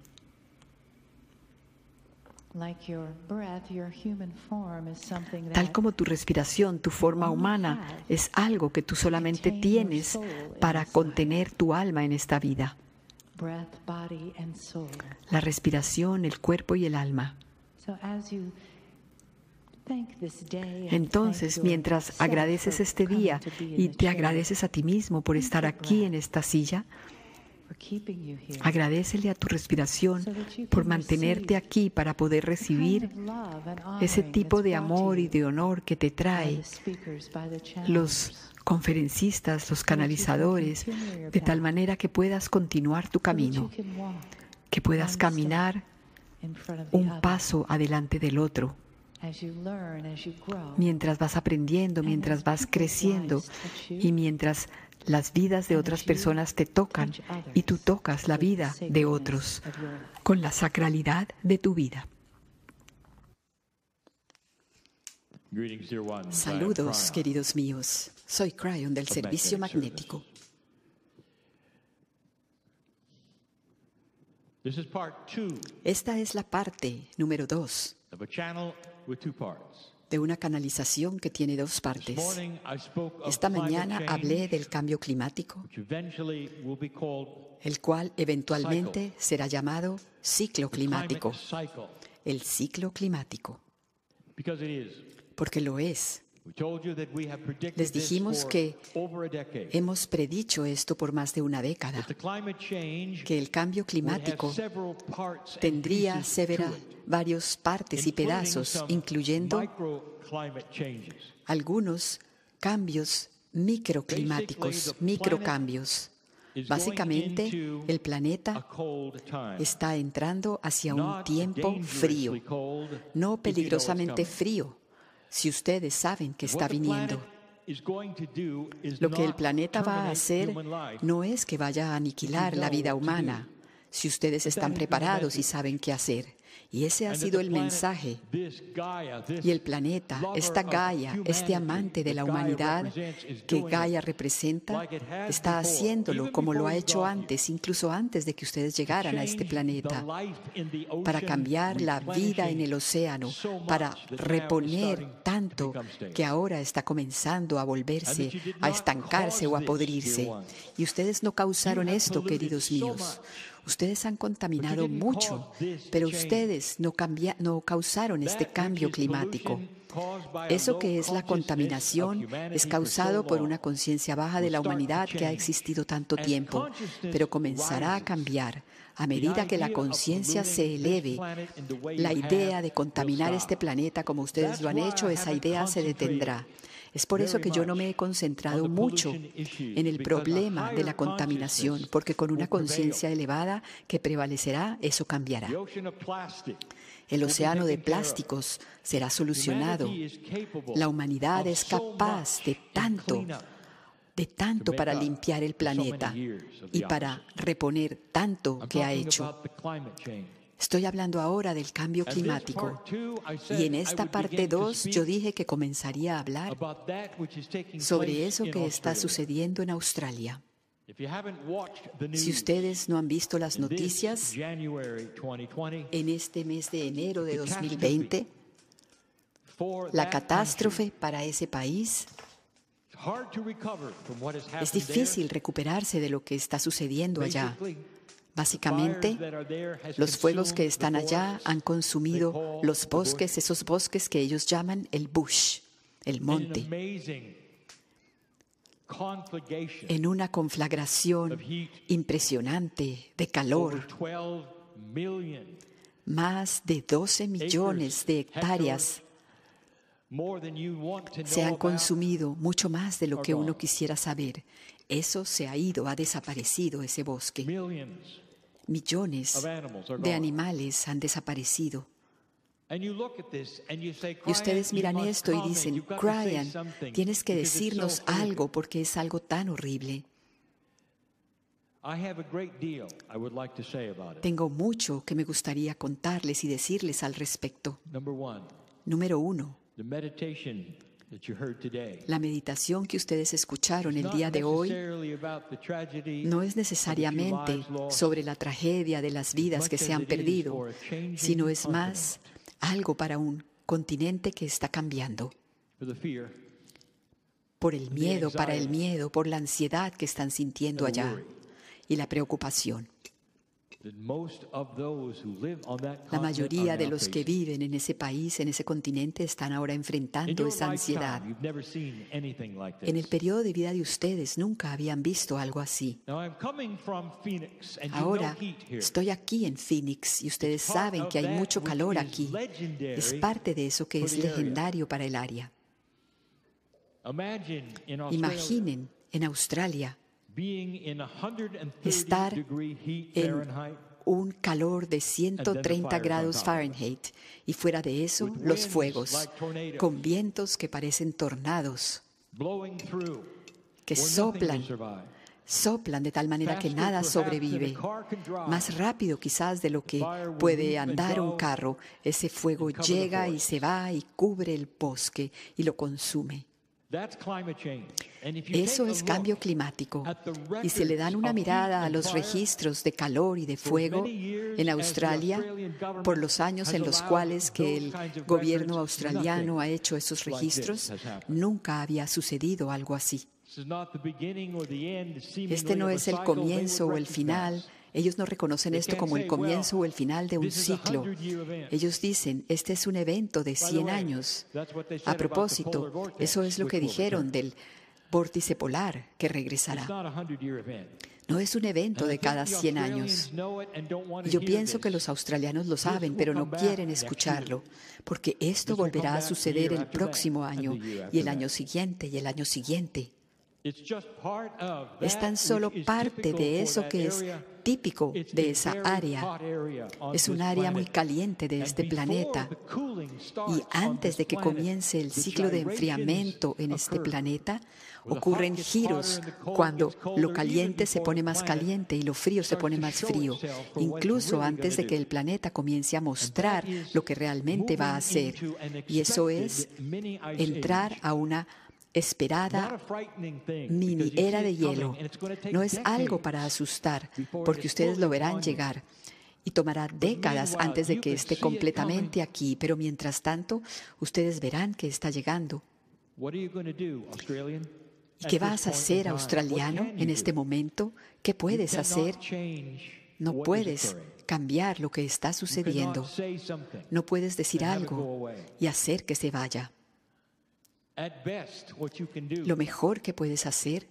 Tal como tu respiración, tu forma humana es algo que tú solamente tienes para contener tu alma en esta vida. La respiración, el cuerpo y el alma. Entonces, mientras agradeces este día y te agradeces a ti mismo por estar aquí en esta silla, Agradecele a tu respiración por mantenerte aquí para poder recibir ese tipo de amor y de honor que te trae los conferencistas, los canalizadores, de tal manera que puedas continuar tu camino, que puedas caminar un paso adelante del otro. Mientras vas aprendiendo, mientras vas creciendo y mientras las vidas de otras personas te tocan y tú tocas la vida de otros con la sacralidad de tu vida. Saludos, queridos míos. Soy Cryon del Servicio Magnético. Esta es la parte número dos de una canalización que tiene dos partes. Esta mañana hablé del cambio climático, el cual eventualmente será llamado ciclo climático. El ciclo climático. Porque lo es. Les dijimos que hemos predicho esto por más de una década, que el cambio climático tendría severa, varios partes y pedazos, incluyendo algunos cambios microclimáticos, microcambios. Básicamente, el planeta está entrando hacia un tiempo frío, no peligrosamente frío, si ustedes saben que está viniendo. Lo que el planeta va a hacer no es que vaya a aniquilar la vida humana, si ustedes están preparados y saben qué hacer. Y ese ha sido el mensaje. Y el planeta, esta Gaia, este amante de la humanidad que Gaia representa, está haciéndolo como lo ha hecho antes, incluso antes de que ustedes llegaran a este planeta, para cambiar la vida en el océano, para reponer tanto que ahora está comenzando a volverse, a estancarse o a podrirse. Y ustedes no causaron esto, queridos míos. Ustedes han contaminado mucho, pero ustedes no, no causaron este cambio climático. Eso que es la contaminación es causado por una conciencia baja de la humanidad que ha existido tanto tiempo, pero comenzará a cambiar a medida que la conciencia se eleve. La idea de contaminar este planeta como ustedes lo han hecho, esa idea se detendrá. Es por eso que yo no me he concentrado mucho en el problema de la contaminación, porque con una conciencia elevada que prevalecerá, eso cambiará. El océano de plásticos será solucionado. La humanidad es capaz de tanto, de tanto para limpiar el planeta y para reponer tanto que ha hecho. Estoy hablando ahora del cambio climático. Y en esta parte 2 yo dije que comenzaría a hablar sobre eso que está sucediendo en Australia. Si ustedes no han visto las noticias, en este mes de enero de 2020, la catástrofe para ese país es difícil recuperarse de lo que está sucediendo allá. Básicamente, los fuegos que están allá han consumido los bosques, esos bosques que ellos llaman el bush, el monte, en una conflagración impresionante de calor. Más de 12 millones de hectáreas se han consumido, mucho más de lo que uno quisiera saber. Eso se ha ido, ha desaparecido ese bosque. Millones de animales han desaparecido. Y ustedes miran esto y dicen, Brian, tienes que decirnos algo porque es algo tan horrible. Tengo mucho que me gustaría contarles y decirles al respecto. Número uno, la meditación que ustedes escucharon el día de hoy no es necesariamente sobre la tragedia de las vidas que se han perdido, sino es más algo para un continente que está cambiando. Por el miedo, para el miedo, por la ansiedad que están sintiendo allá y la preocupación. La mayoría de los que viven en ese país, en ese continente, están ahora enfrentando esa ansiedad. En el periodo de vida de ustedes nunca habían visto algo así. Ahora estoy aquí en Phoenix y ustedes saben que hay mucho calor aquí. Es parte de eso que es legendario para el área. Imaginen en Australia estar en un calor de 130 grados Fahrenheit. Y fuera de eso los fuegos, con vientos que parecen tornados, que soplan, soplan de tal manera que nada sobrevive. Más rápido quizás de lo que puede andar un carro, ese fuego llega y se va y cubre el bosque y lo consume. Eso es cambio climático. Y si le dan una mirada a los registros de calor y de fuego en Australia, por los años en los cuales que el gobierno australiano ha hecho esos registros, nunca había sucedido algo así. Este no es el comienzo o el final ellos no reconocen esto como el comienzo o el final de un ciclo. Ellos dicen, este es un evento de 100 años. A propósito, eso es lo que dijeron del vórtice polar que regresará. No es un evento de cada 100 años. yo pienso que los australianos lo saben, pero no quieren escucharlo, porque esto volverá a suceder el próximo año y el año siguiente y el año siguiente. Es tan solo parte de eso que es típico de esa área. Es un área muy caliente de este planeta. Y antes de que comience el ciclo de enfriamiento en este planeta, ocurren giros cuando lo caliente se pone más caliente y lo frío se pone más frío, incluso antes de que el planeta comience a mostrar lo que realmente va a hacer. Y eso es entrar a una esperada mini era de hielo. No es algo para asustar, porque ustedes lo verán llegar. Y tomará décadas antes de que esté completamente aquí, pero mientras tanto, ustedes verán que está llegando. ¿Y qué vas a hacer, australiano, en este momento? ¿Qué puedes hacer? No puedes cambiar lo que está sucediendo. No puedes decir algo y hacer que se vaya. Lo mejor que puedes hacer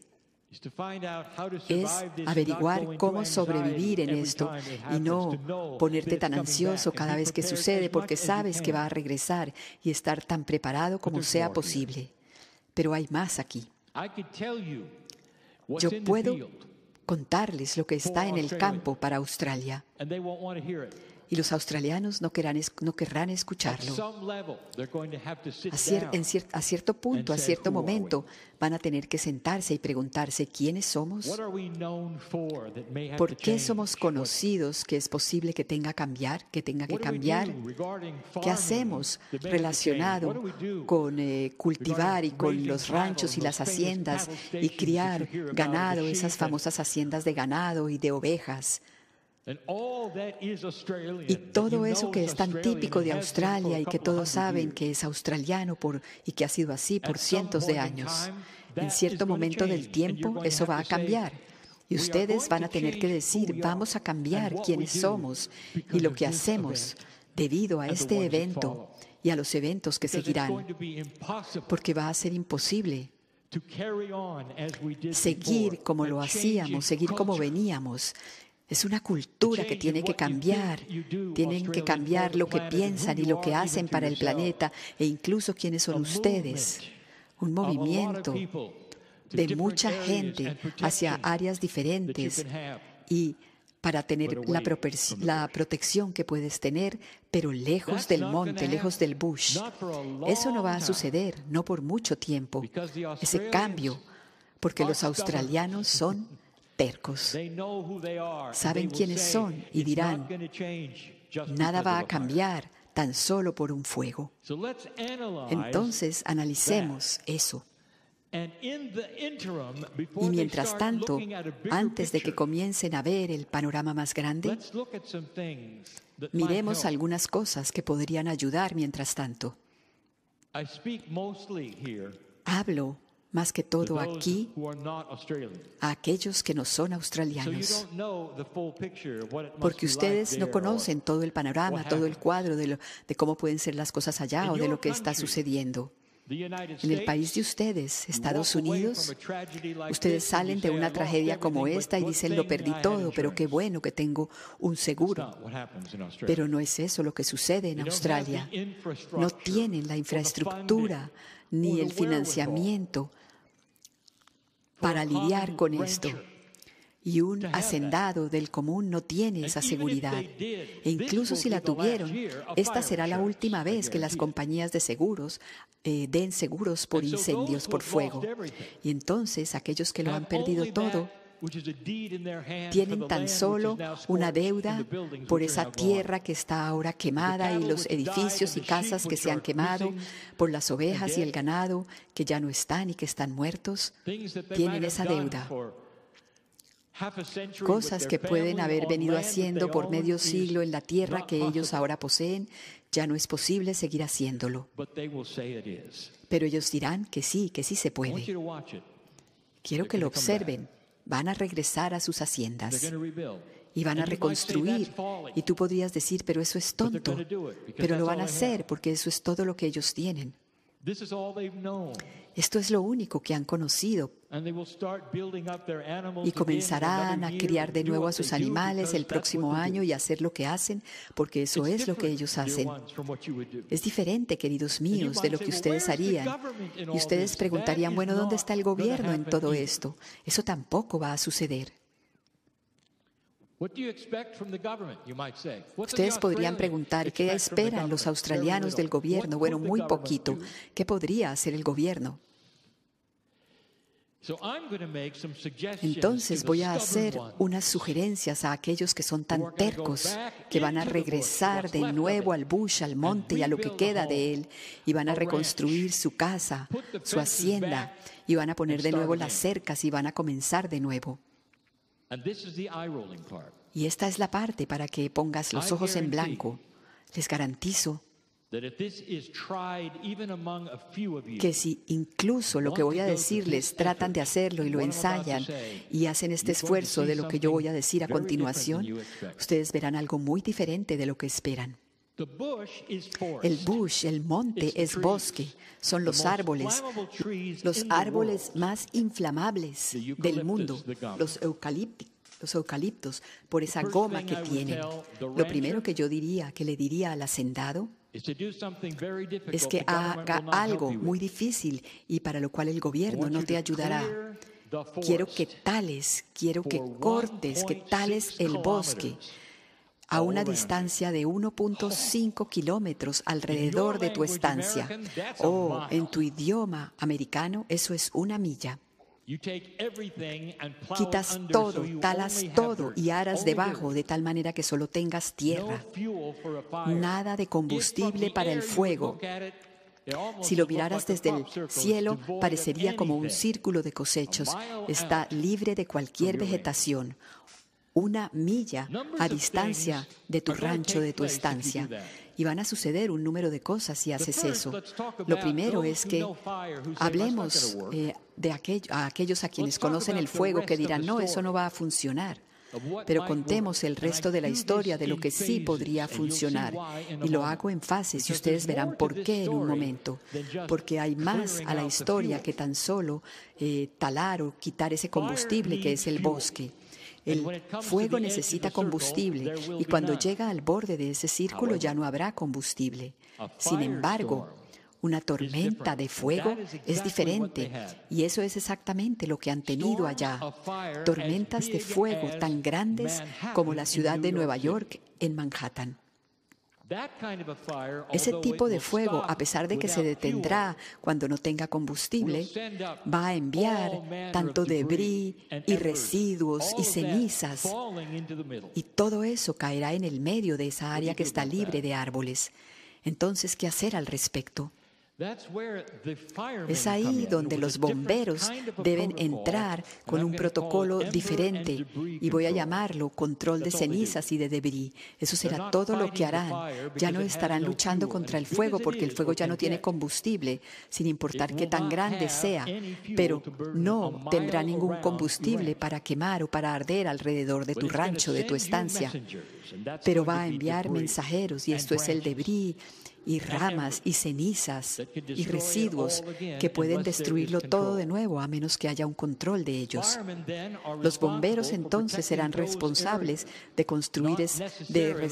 es averiguar cómo sobrevivir en esto y no ponerte tan ansioso cada vez que sucede porque sabes que va a regresar y estar tan preparado como sea posible. Pero hay más aquí. Yo puedo contarles lo que está en el campo para Australia y los australianos no, querrán, no querrán escucharlo. A, a cierto punto, a cierto momento, van a tener que sentarse y preguntarse quiénes somos, por qué somos conocidos que es posible que tenga cambiar, que tenga que cambiar, qué hacemos relacionado con eh, cultivar y con los ranchos y las haciendas y criar ganado, esas famosas haciendas de ganado y de ovejas. Y todo eso que es tan típico de Australia y que todos saben que es australiano por, y que ha sido así por cientos de años, en cierto momento del tiempo eso va a cambiar. Y ustedes van a tener que decir, vamos a cambiar quiénes somos y lo que hacemos debido a este evento y a los eventos que seguirán, porque va a ser imposible seguir como lo hacíamos, seguir como veníamos, es una cultura que tiene que cambiar. Tienen que cambiar lo que piensan y lo que hacen para el planeta e incluso quiénes son ustedes. Un movimiento de mucha gente hacia áreas diferentes y para tener la, la, protección que puedes tener, pero lejos del monte, lejos del bush. Eso no va a suceder, no por mucho tiempo, ese cambio, porque los australianos son Saben quiénes son y dirán, nada va a cambiar tan solo por un fuego. Entonces analicemos eso. Y mientras tanto, antes de que comiencen a ver el panorama más grande, miremos algunas cosas que podrían ayudar mientras tanto. Hablo más que todo aquí a aquellos que no son australianos. Porque ustedes no conocen todo el panorama, todo el cuadro de, de cómo pueden ser las cosas allá o de lo que está sucediendo. En el país de ustedes, Estados Unidos, ustedes salen de una tragedia como esta y dicen, lo perdí todo, pero qué bueno que tengo un seguro. Pero no es eso lo que sucede en Australia. No tienen la infraestructura ni el financiamiento para lidiar con esto. Y un hacendado del común no tiene esa seguridad. E incluso si la tuvieron, esta será la última vez que las compañías de seguros eh, den seguros por incendios, por fuego. Y entonces aquellos que lo han perdido todo tienen tan solo una deuda por esa tierra que está ahora quemada y los edificios y casas que se han quemado, por las ovejas y el ganado que ya no están y que están muertos. Tienen esa deuda cosas que pueden haber venido haciendo por medio siglo en la tierra que ellos ahora poseen, ya no es posible seguir haciéndolo. Pero ellos dirán que sí, que sí se puede. Quiero que lo observen. Van a regresar a sus haciendas y van a reconstruir. Y tú podrías decir, pero eso es tonto. Pero lo van a hacer porque eso es todo lo que ellos tienen. Esto es lo único que han conocido. Y comenzarán a criar de nuevo a sus animales el próximo año y hacer lo que hacen, porque eso es lo que ellos hacen. Es diferente, queridos míos, de lo que ustedes harían. Y ustedes preguntarían, bueno, ¿dónde está el gobierno en todo esto? Eso tampoco va a suceder. Ustedes podrían preguntar, ¿qué esperan los australianos del gobierno? Bueno, muy poquito. ¿Qué podría hacer el gobierno? Entonces voy a hacer unas sugerencias a aquellos que son tan tercos, que van a regresar de nuevo al bush, al monte y a lo que queda de él, y van a reconstruir su casa, su hacienda, y van a poner de nuevo las cercas y van a comenzar de nuevo. Y esta es la parte para que pongas los ojos en blanco. Les garantizo que si incluso lo que voy a decirles tratan de hacerlo y lo ensayan y hacen este esfuerzo de lo que yo voy a decir a continuación, ustedes verán algo muy diferente de lo que esperan. El bush, el monte, es bosque. Son los árboles, los árboles más inflamables del mundo, los eucaliptos los eucaliptos, por esa goma que tienen. Lo primero que yo diría, que le diría al hacendado, es que haga algo muy difícil y para lo cual el gobierno no te ayudará. Quiero que tales, quiero que cortes, que tales el bosque a una distancia de 1.5 kilómetros alrededor de tu estancia. O oh, en tu idioma americano, eso es una milla. Quitas todo, talas todo y aras debajo de tal manera que solo tengas tierra. Nada de combustible para el fuego. Si lo miraras desde el cielo, parecería como un círculo de cosechos. Está libre de cualquier vegetación una milla a distancia de tu rancho, de tu estancia. Y van a suceder un número de cosas si haces eso. Lo primero es que hablemos eh, de a aquellos a quienes conocen el fuego que dirán, no, eso no va a funcionar. Pero contemos el resto de la historia de lo que sí podría funcionar. Y lo hago en fases y ustedes verán por qué en un momento. Porque hay más a la historia que tan solo eh, talar o quitar ese combustible que es el bosque. El fuego necesita combustible y cuando llega al borde de ese círculo ya no habrá combustible. Sin embargo, una tormenta de fuego es diferente y eso es exactamente lo que han tenido allá. Tormentas de fuego tan grandes como la ciudad de Nueva York en Manhattan. Ese tipo de fuego, a pesar de que se detendrá cuando no tenga combustible, va a enviar tanto debris y residuos y cenizas. Y todo eso caerá en el medio de esa área que está libre de árboles. Entonces, ¿qué hacer al respecto? Es ahí donde los bomberos deben entrar con un protocolo diferente y voy a llamarlo control de cenizas y de debris. Eso será todo lo que harán. Ya no estarán luchando contra el fuego porque el fuego ya no tiene combustible, sin importar qué tan grande sea, pero no tendrá ningún combustible para quemar o para arder alrededor de tu rancho, de tu estancia. Pero va a enviar mensajeros y esto es el debris y ramas y cenizas y residuos que pueden destruirlo todo de nuevo a menos que haya un control de ellos. Los bomberos entonces serán responsables de construir, de,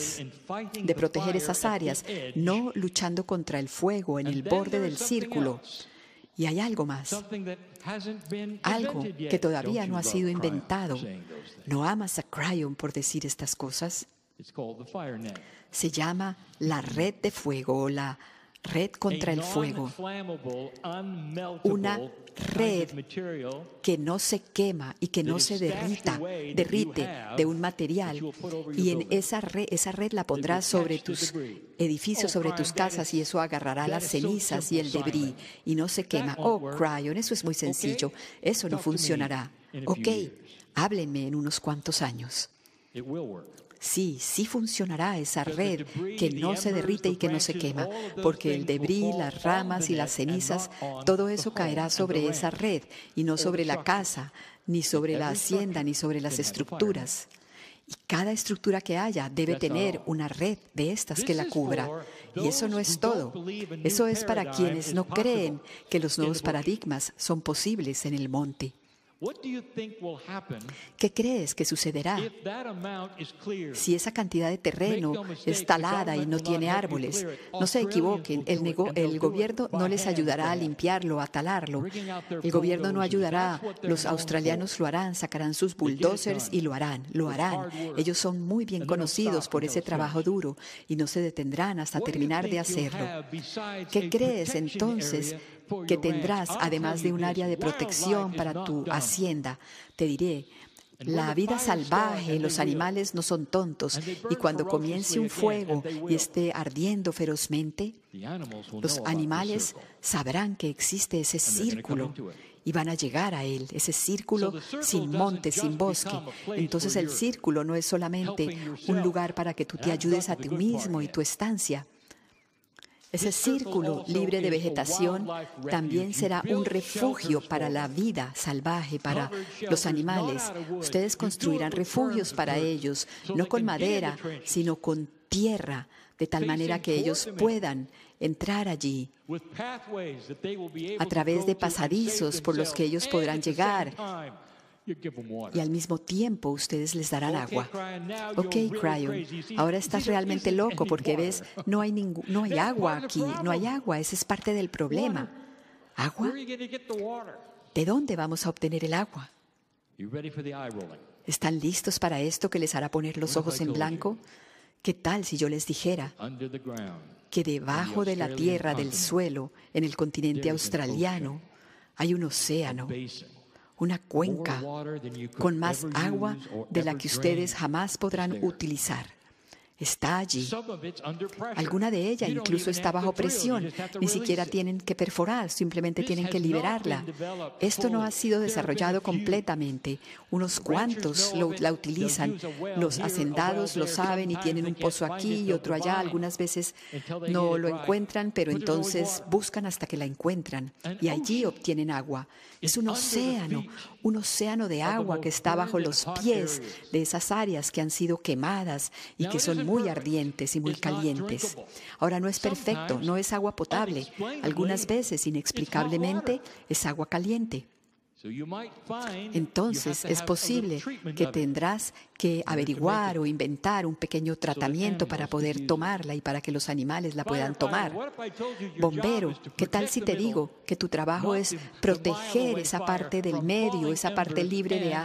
de proteger esas áreas, no luchando contra el fuego en el borde del círculo. Y hay algo más, algo que todavía no ha sido inventado. ¿No amas a Cryon por decir estas cosas? Se llama la red de fuego o la red contra el fuego, una red que no se quema y que no se derrita, derrite de un material y en esa red, esa red la pondrás sobre tus edificios, sobre tus casas y eso agarrará las cenizas y el debris y no se quema. Oh, Cryon, eso es muy sencillo, eso no funcionará. Ok, háblenme en unos cuantos años. Sí, sí funcionará esa red que no se derrite y que no se quema, porque el debris, las ramas y las cenizas, todo eso caerá sobre esa red y no sobre la casa, ni sobre la hacienda, ni sobre las estructuras. Y cada estructura que haya debe tener una red de estas que la cubra. Y eso no es todo. Eso es para quienes no creen que los nuevos paradigmas son posibles en el monte. ¿Qué crees que sucederá si esa cantidad de terreno es talada y no tiene árboles? No se equivoquen, el, el, gobierno no les ayudará a limpiarlo, a talarlo. El gobierno no ayudará, los australianos lo harán, sacarán sus bulldozers y lo harán, lo harán. Ellos son muy bien conocidos por ese trabajo duro y no se detendrán hasta terminar de hacerlo. ¿Qué crees entonces que tendrás, además de un área de protección para tu hacienda. Te diré, la vida salvaje, los animales no son tontos y cuando comience un fuego y esté ardiendo ferozmente, los animales sabrán que existe ese círculo y van a llegar a él, ese círculo sin monte, sin bosque. Entonces el círculo no es solamente un lugar para que tú te ayudes a ti mismo y tu estancia. Ese círculo libre de vegetación también será un refugio para la vida salvaje, para los animales. Ustedes construirán refugios para ellos, no con madera, sino con tierra, de tal manera que ellos puedan entrar allí a través de pasadizos por los que ellos podrán llegar y al mismo tiempo ustedes les darán agua. Ok, Cryon, ahora estás realmente loco porque ves, no hay, no hay agua aquí, no hay agua, ese es parte del problema. ¿Agua? ¿De dónde vamos a obtener el agua? ¿Están listos para esto que les hará poner los ojos en blanco? ¿Qué tal si yo les dijera que debajo de la tierra, del suelo, en el continente australiano, hay un océano una cuenca con más agua de la que ustedes jamás podrán utilizar. Está allí. Alguna de ella incluso está bajo presión. Ni siquiera tienen que perforar, simplemente tienen que liberarla. Esto no ha sido desarrollado completamente. Unos cuantos la utilizan. Los hacendados lo saben y tienen un pozo aquí y otro allá. Algunas veces no lo encuentran, pero entonces buscan hasta que la encuentran y allí obtienen agua. Es un océano, un océano de agua que está bajo los pies de esas áreas que han sido quemadas y que son muy ardientes y muy calientes. Ahora no es perfecto, no es agua potable. Algunas veces, inexplicablemente, es agua caliente. Entonces es posible que tendrás que averiguar o inventar un pequeño tratamiento para poder tomarla y para que los animales la puedan tomar. Bombero, ¿qué tal si te digo que tu trabajo es proteger esa parte del medio, esa parte libre de,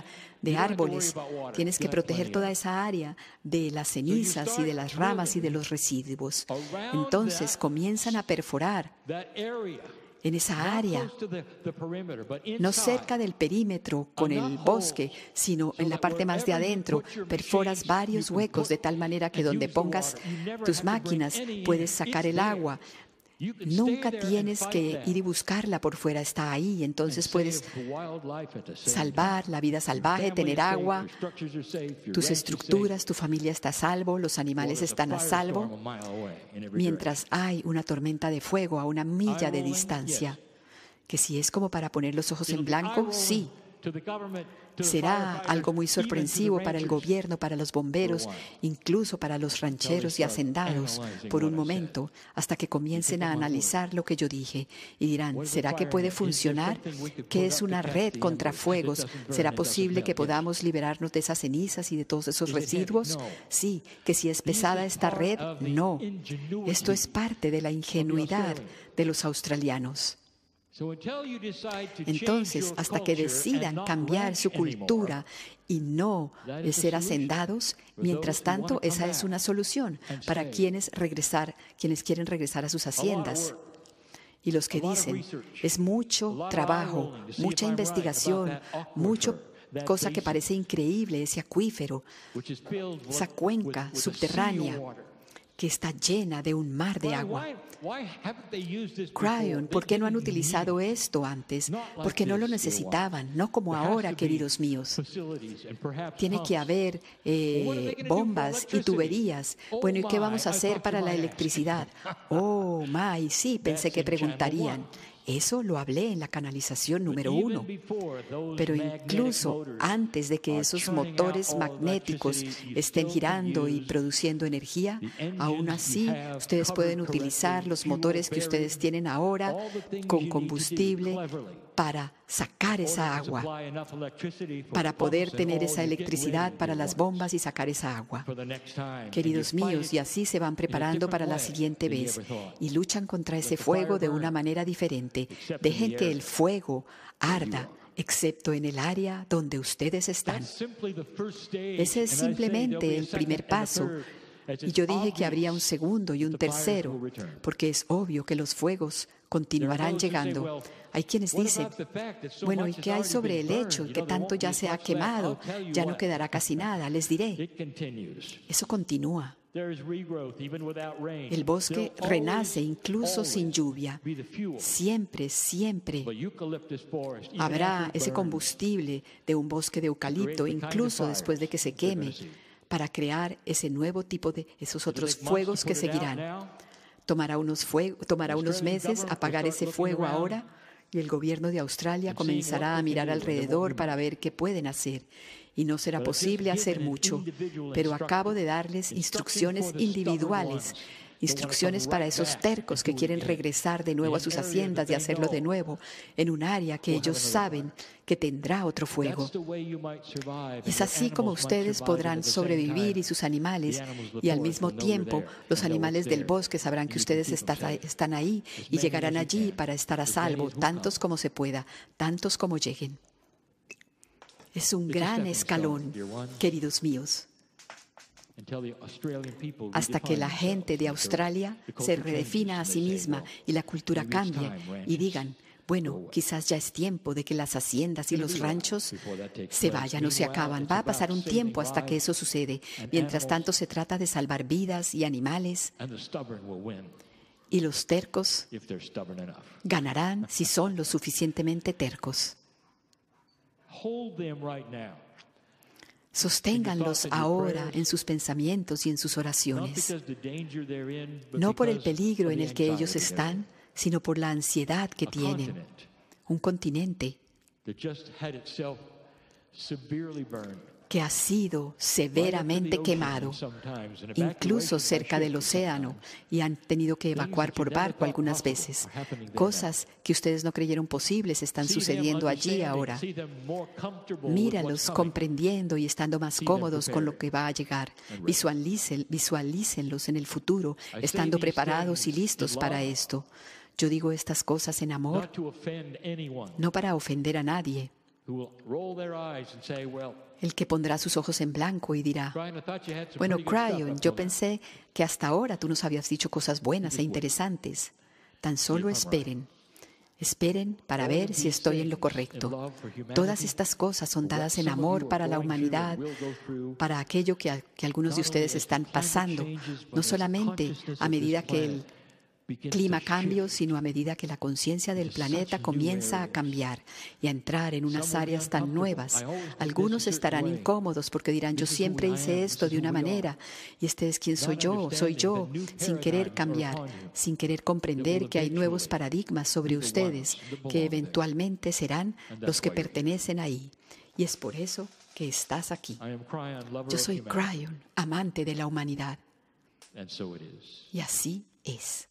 de árboles? Tienes que proteger toda esa área de las cenizas y de las ramas y de los residuos. Entonces comienzan a perforar en esa área, no cerca del perímetro con el bosque, sino en la parte más de adentro, perforas varios huecos de tal manera que donde pongas tus máquinas puedes sacar el agua, Nunca tienes que ir y buscarla por fuera, está ahí. Entonces puedes salvar la vida salvaje, tener agua, tus estructuras, tu familia está a salvo, los animales están a salvo, mientras hay una tormenta de fuego a una milla de distancia. Que si es como para poner los ojos en blanco, sí. Será algo muy sorpresivo para el gobierno, para los bomberos, incluso para los rancheros y hacendados por un momento, hasta que comiencen a analizar lo que yo dije y dirán, ¿será que puede funcionar? ¿Qué es una red contra fuegos? ¿Será posible que podamos liberarnos de esas cenizas y de todos esos residuos? Sí, que si es pesada esta red, no. Esto es parte de la ingenuidad de los australianos. Entonces, hasta que decidan cambiar su cultura y no ser hacendados, mientras tanto, esa es una solución para quienes regresar, quienes quieren regresar a sus haciendas. Y los que dicen, es mucho trabajo, mucha investigación, mucho cosa que parece increíble, ese acuífero, esa cuenca subterránea que está llena de un mar de agua. Cryon, ¿por qué no han utilizado esto antes? Porque no lo necesitaban, no como ahora, queridos míos. Tiene que haber eh, bombas y tuberías. Bueno, ¿y qué vamos a hacer para la electricidad? Oh, my, sí, pensé que preguntarían. Eso lo hablé en la canalización número uno. Pero incluso antes de que esos motores magnéticos estén girando y produciendo energía, aún así ustedes pueden utilizar los motores que ustedes tienen ahora con combustible para sacar esa agua, para poder tener esa electricidad para las bombas y sacar esa agua. Queridos míos, y así se van preparando para la siguiente vez y luchan contra ese fuego de una manera diferente. Dejen que el fuego arda excepto en el área donde ustedes están. Ese es simplemente el primer paso. Y yo dije que habría un segundo y un tercero, porque es obvio que los fuegos continuarán llegando. Hay quienes dicen, bueno, ¿y qué hay sobre el hecho que tanto ya se ha quemado? Ya no quedará casi nada. Les diré, eso continúa. El bosque renace incluso sin lluvia. Siempre, siempre habrá ese combustible de un bosque de eucalipto, incluso después de que se queme, para crear ese nuevo tipo de esos otros fuegos que seguirán. Tomará unos, tomará unos meses apagar ese fuego ahora y el gobierno de Australia comenzará a mirar alrededor para ver qué pueden hacer. Y no será posible hacer mucho, pero acabo de darles instrucciones individuales instrucciones para esos tercos que quieren regresar de nuevo a sus haciendas y hacerlo de nuevo en un área que ellos saben que tendrá otro fuego. Es así como ustedes podrán sobrevivir y sus animales, y al mismo tiempo los animales del bosque sabrán que ustedes están ahí y llegarán allí para estar a salvo, tantos como se pueda, tantos como lleguen. Es un gran escalón, queridos míos hasta que la gente de Australia se redefina a sí misma y la cultura cambie y digan, bueno, quizás ya es tiempo de que las haciendas y los ranchos se vayan o se acaban. Va a pasar un tiempo hasta que eso sucede. Mientras tanto, se trata de salvar vidas y animales. Y los tercos ganarán si son lo suficientemente tercos. Sosténganlos ahora en sus pensamientos y en sus oraciones, no por el peligro en el que ellos están, sino por la ansiedad que tienen. Un continente que ha sido severamente quemado, incluso cerca del océano, y han tenido que evacuar por barco algunas veces. Cosas que ustedes no creyeron posibles están sucediendo allí ahora. Míralos comprendiendo y estando más cómodos con lo que va a llegar. visualícenlos en el futuro, estando preparados y listos para esto. Yo digo estas cosas en amor, no para ofender a nadie el que pondrá sus ojos en blanco y dirá, bueno, Cryon, yo pensé que hasta ahora tú nos habías dicho cosas buenas e interesantes. Tan solo esperen. Esperen para ver si estoy en lo correcto. Todas estas cosas son dadas en amor para la humanidad, para aquello que, que algunos de ustedes están pasando, no solamente a medida que el clima cambio, sino a medida que la conciencia del planeta comienza a cambiar y a entrar en unas áreas tan nuevas. Algunos estarán incómodos porque dirán, yo siempre hice esto de una manera y este es quien soy yo, soy yo, sin querer cambiar, sin querer comprender que hay nuevos paradigmas sobre ustedes que eventualmente serán los que pertenecen ahí. Y es por eso que estás aquí. Yo soy Cryon, amante de la humanidad. Y así es.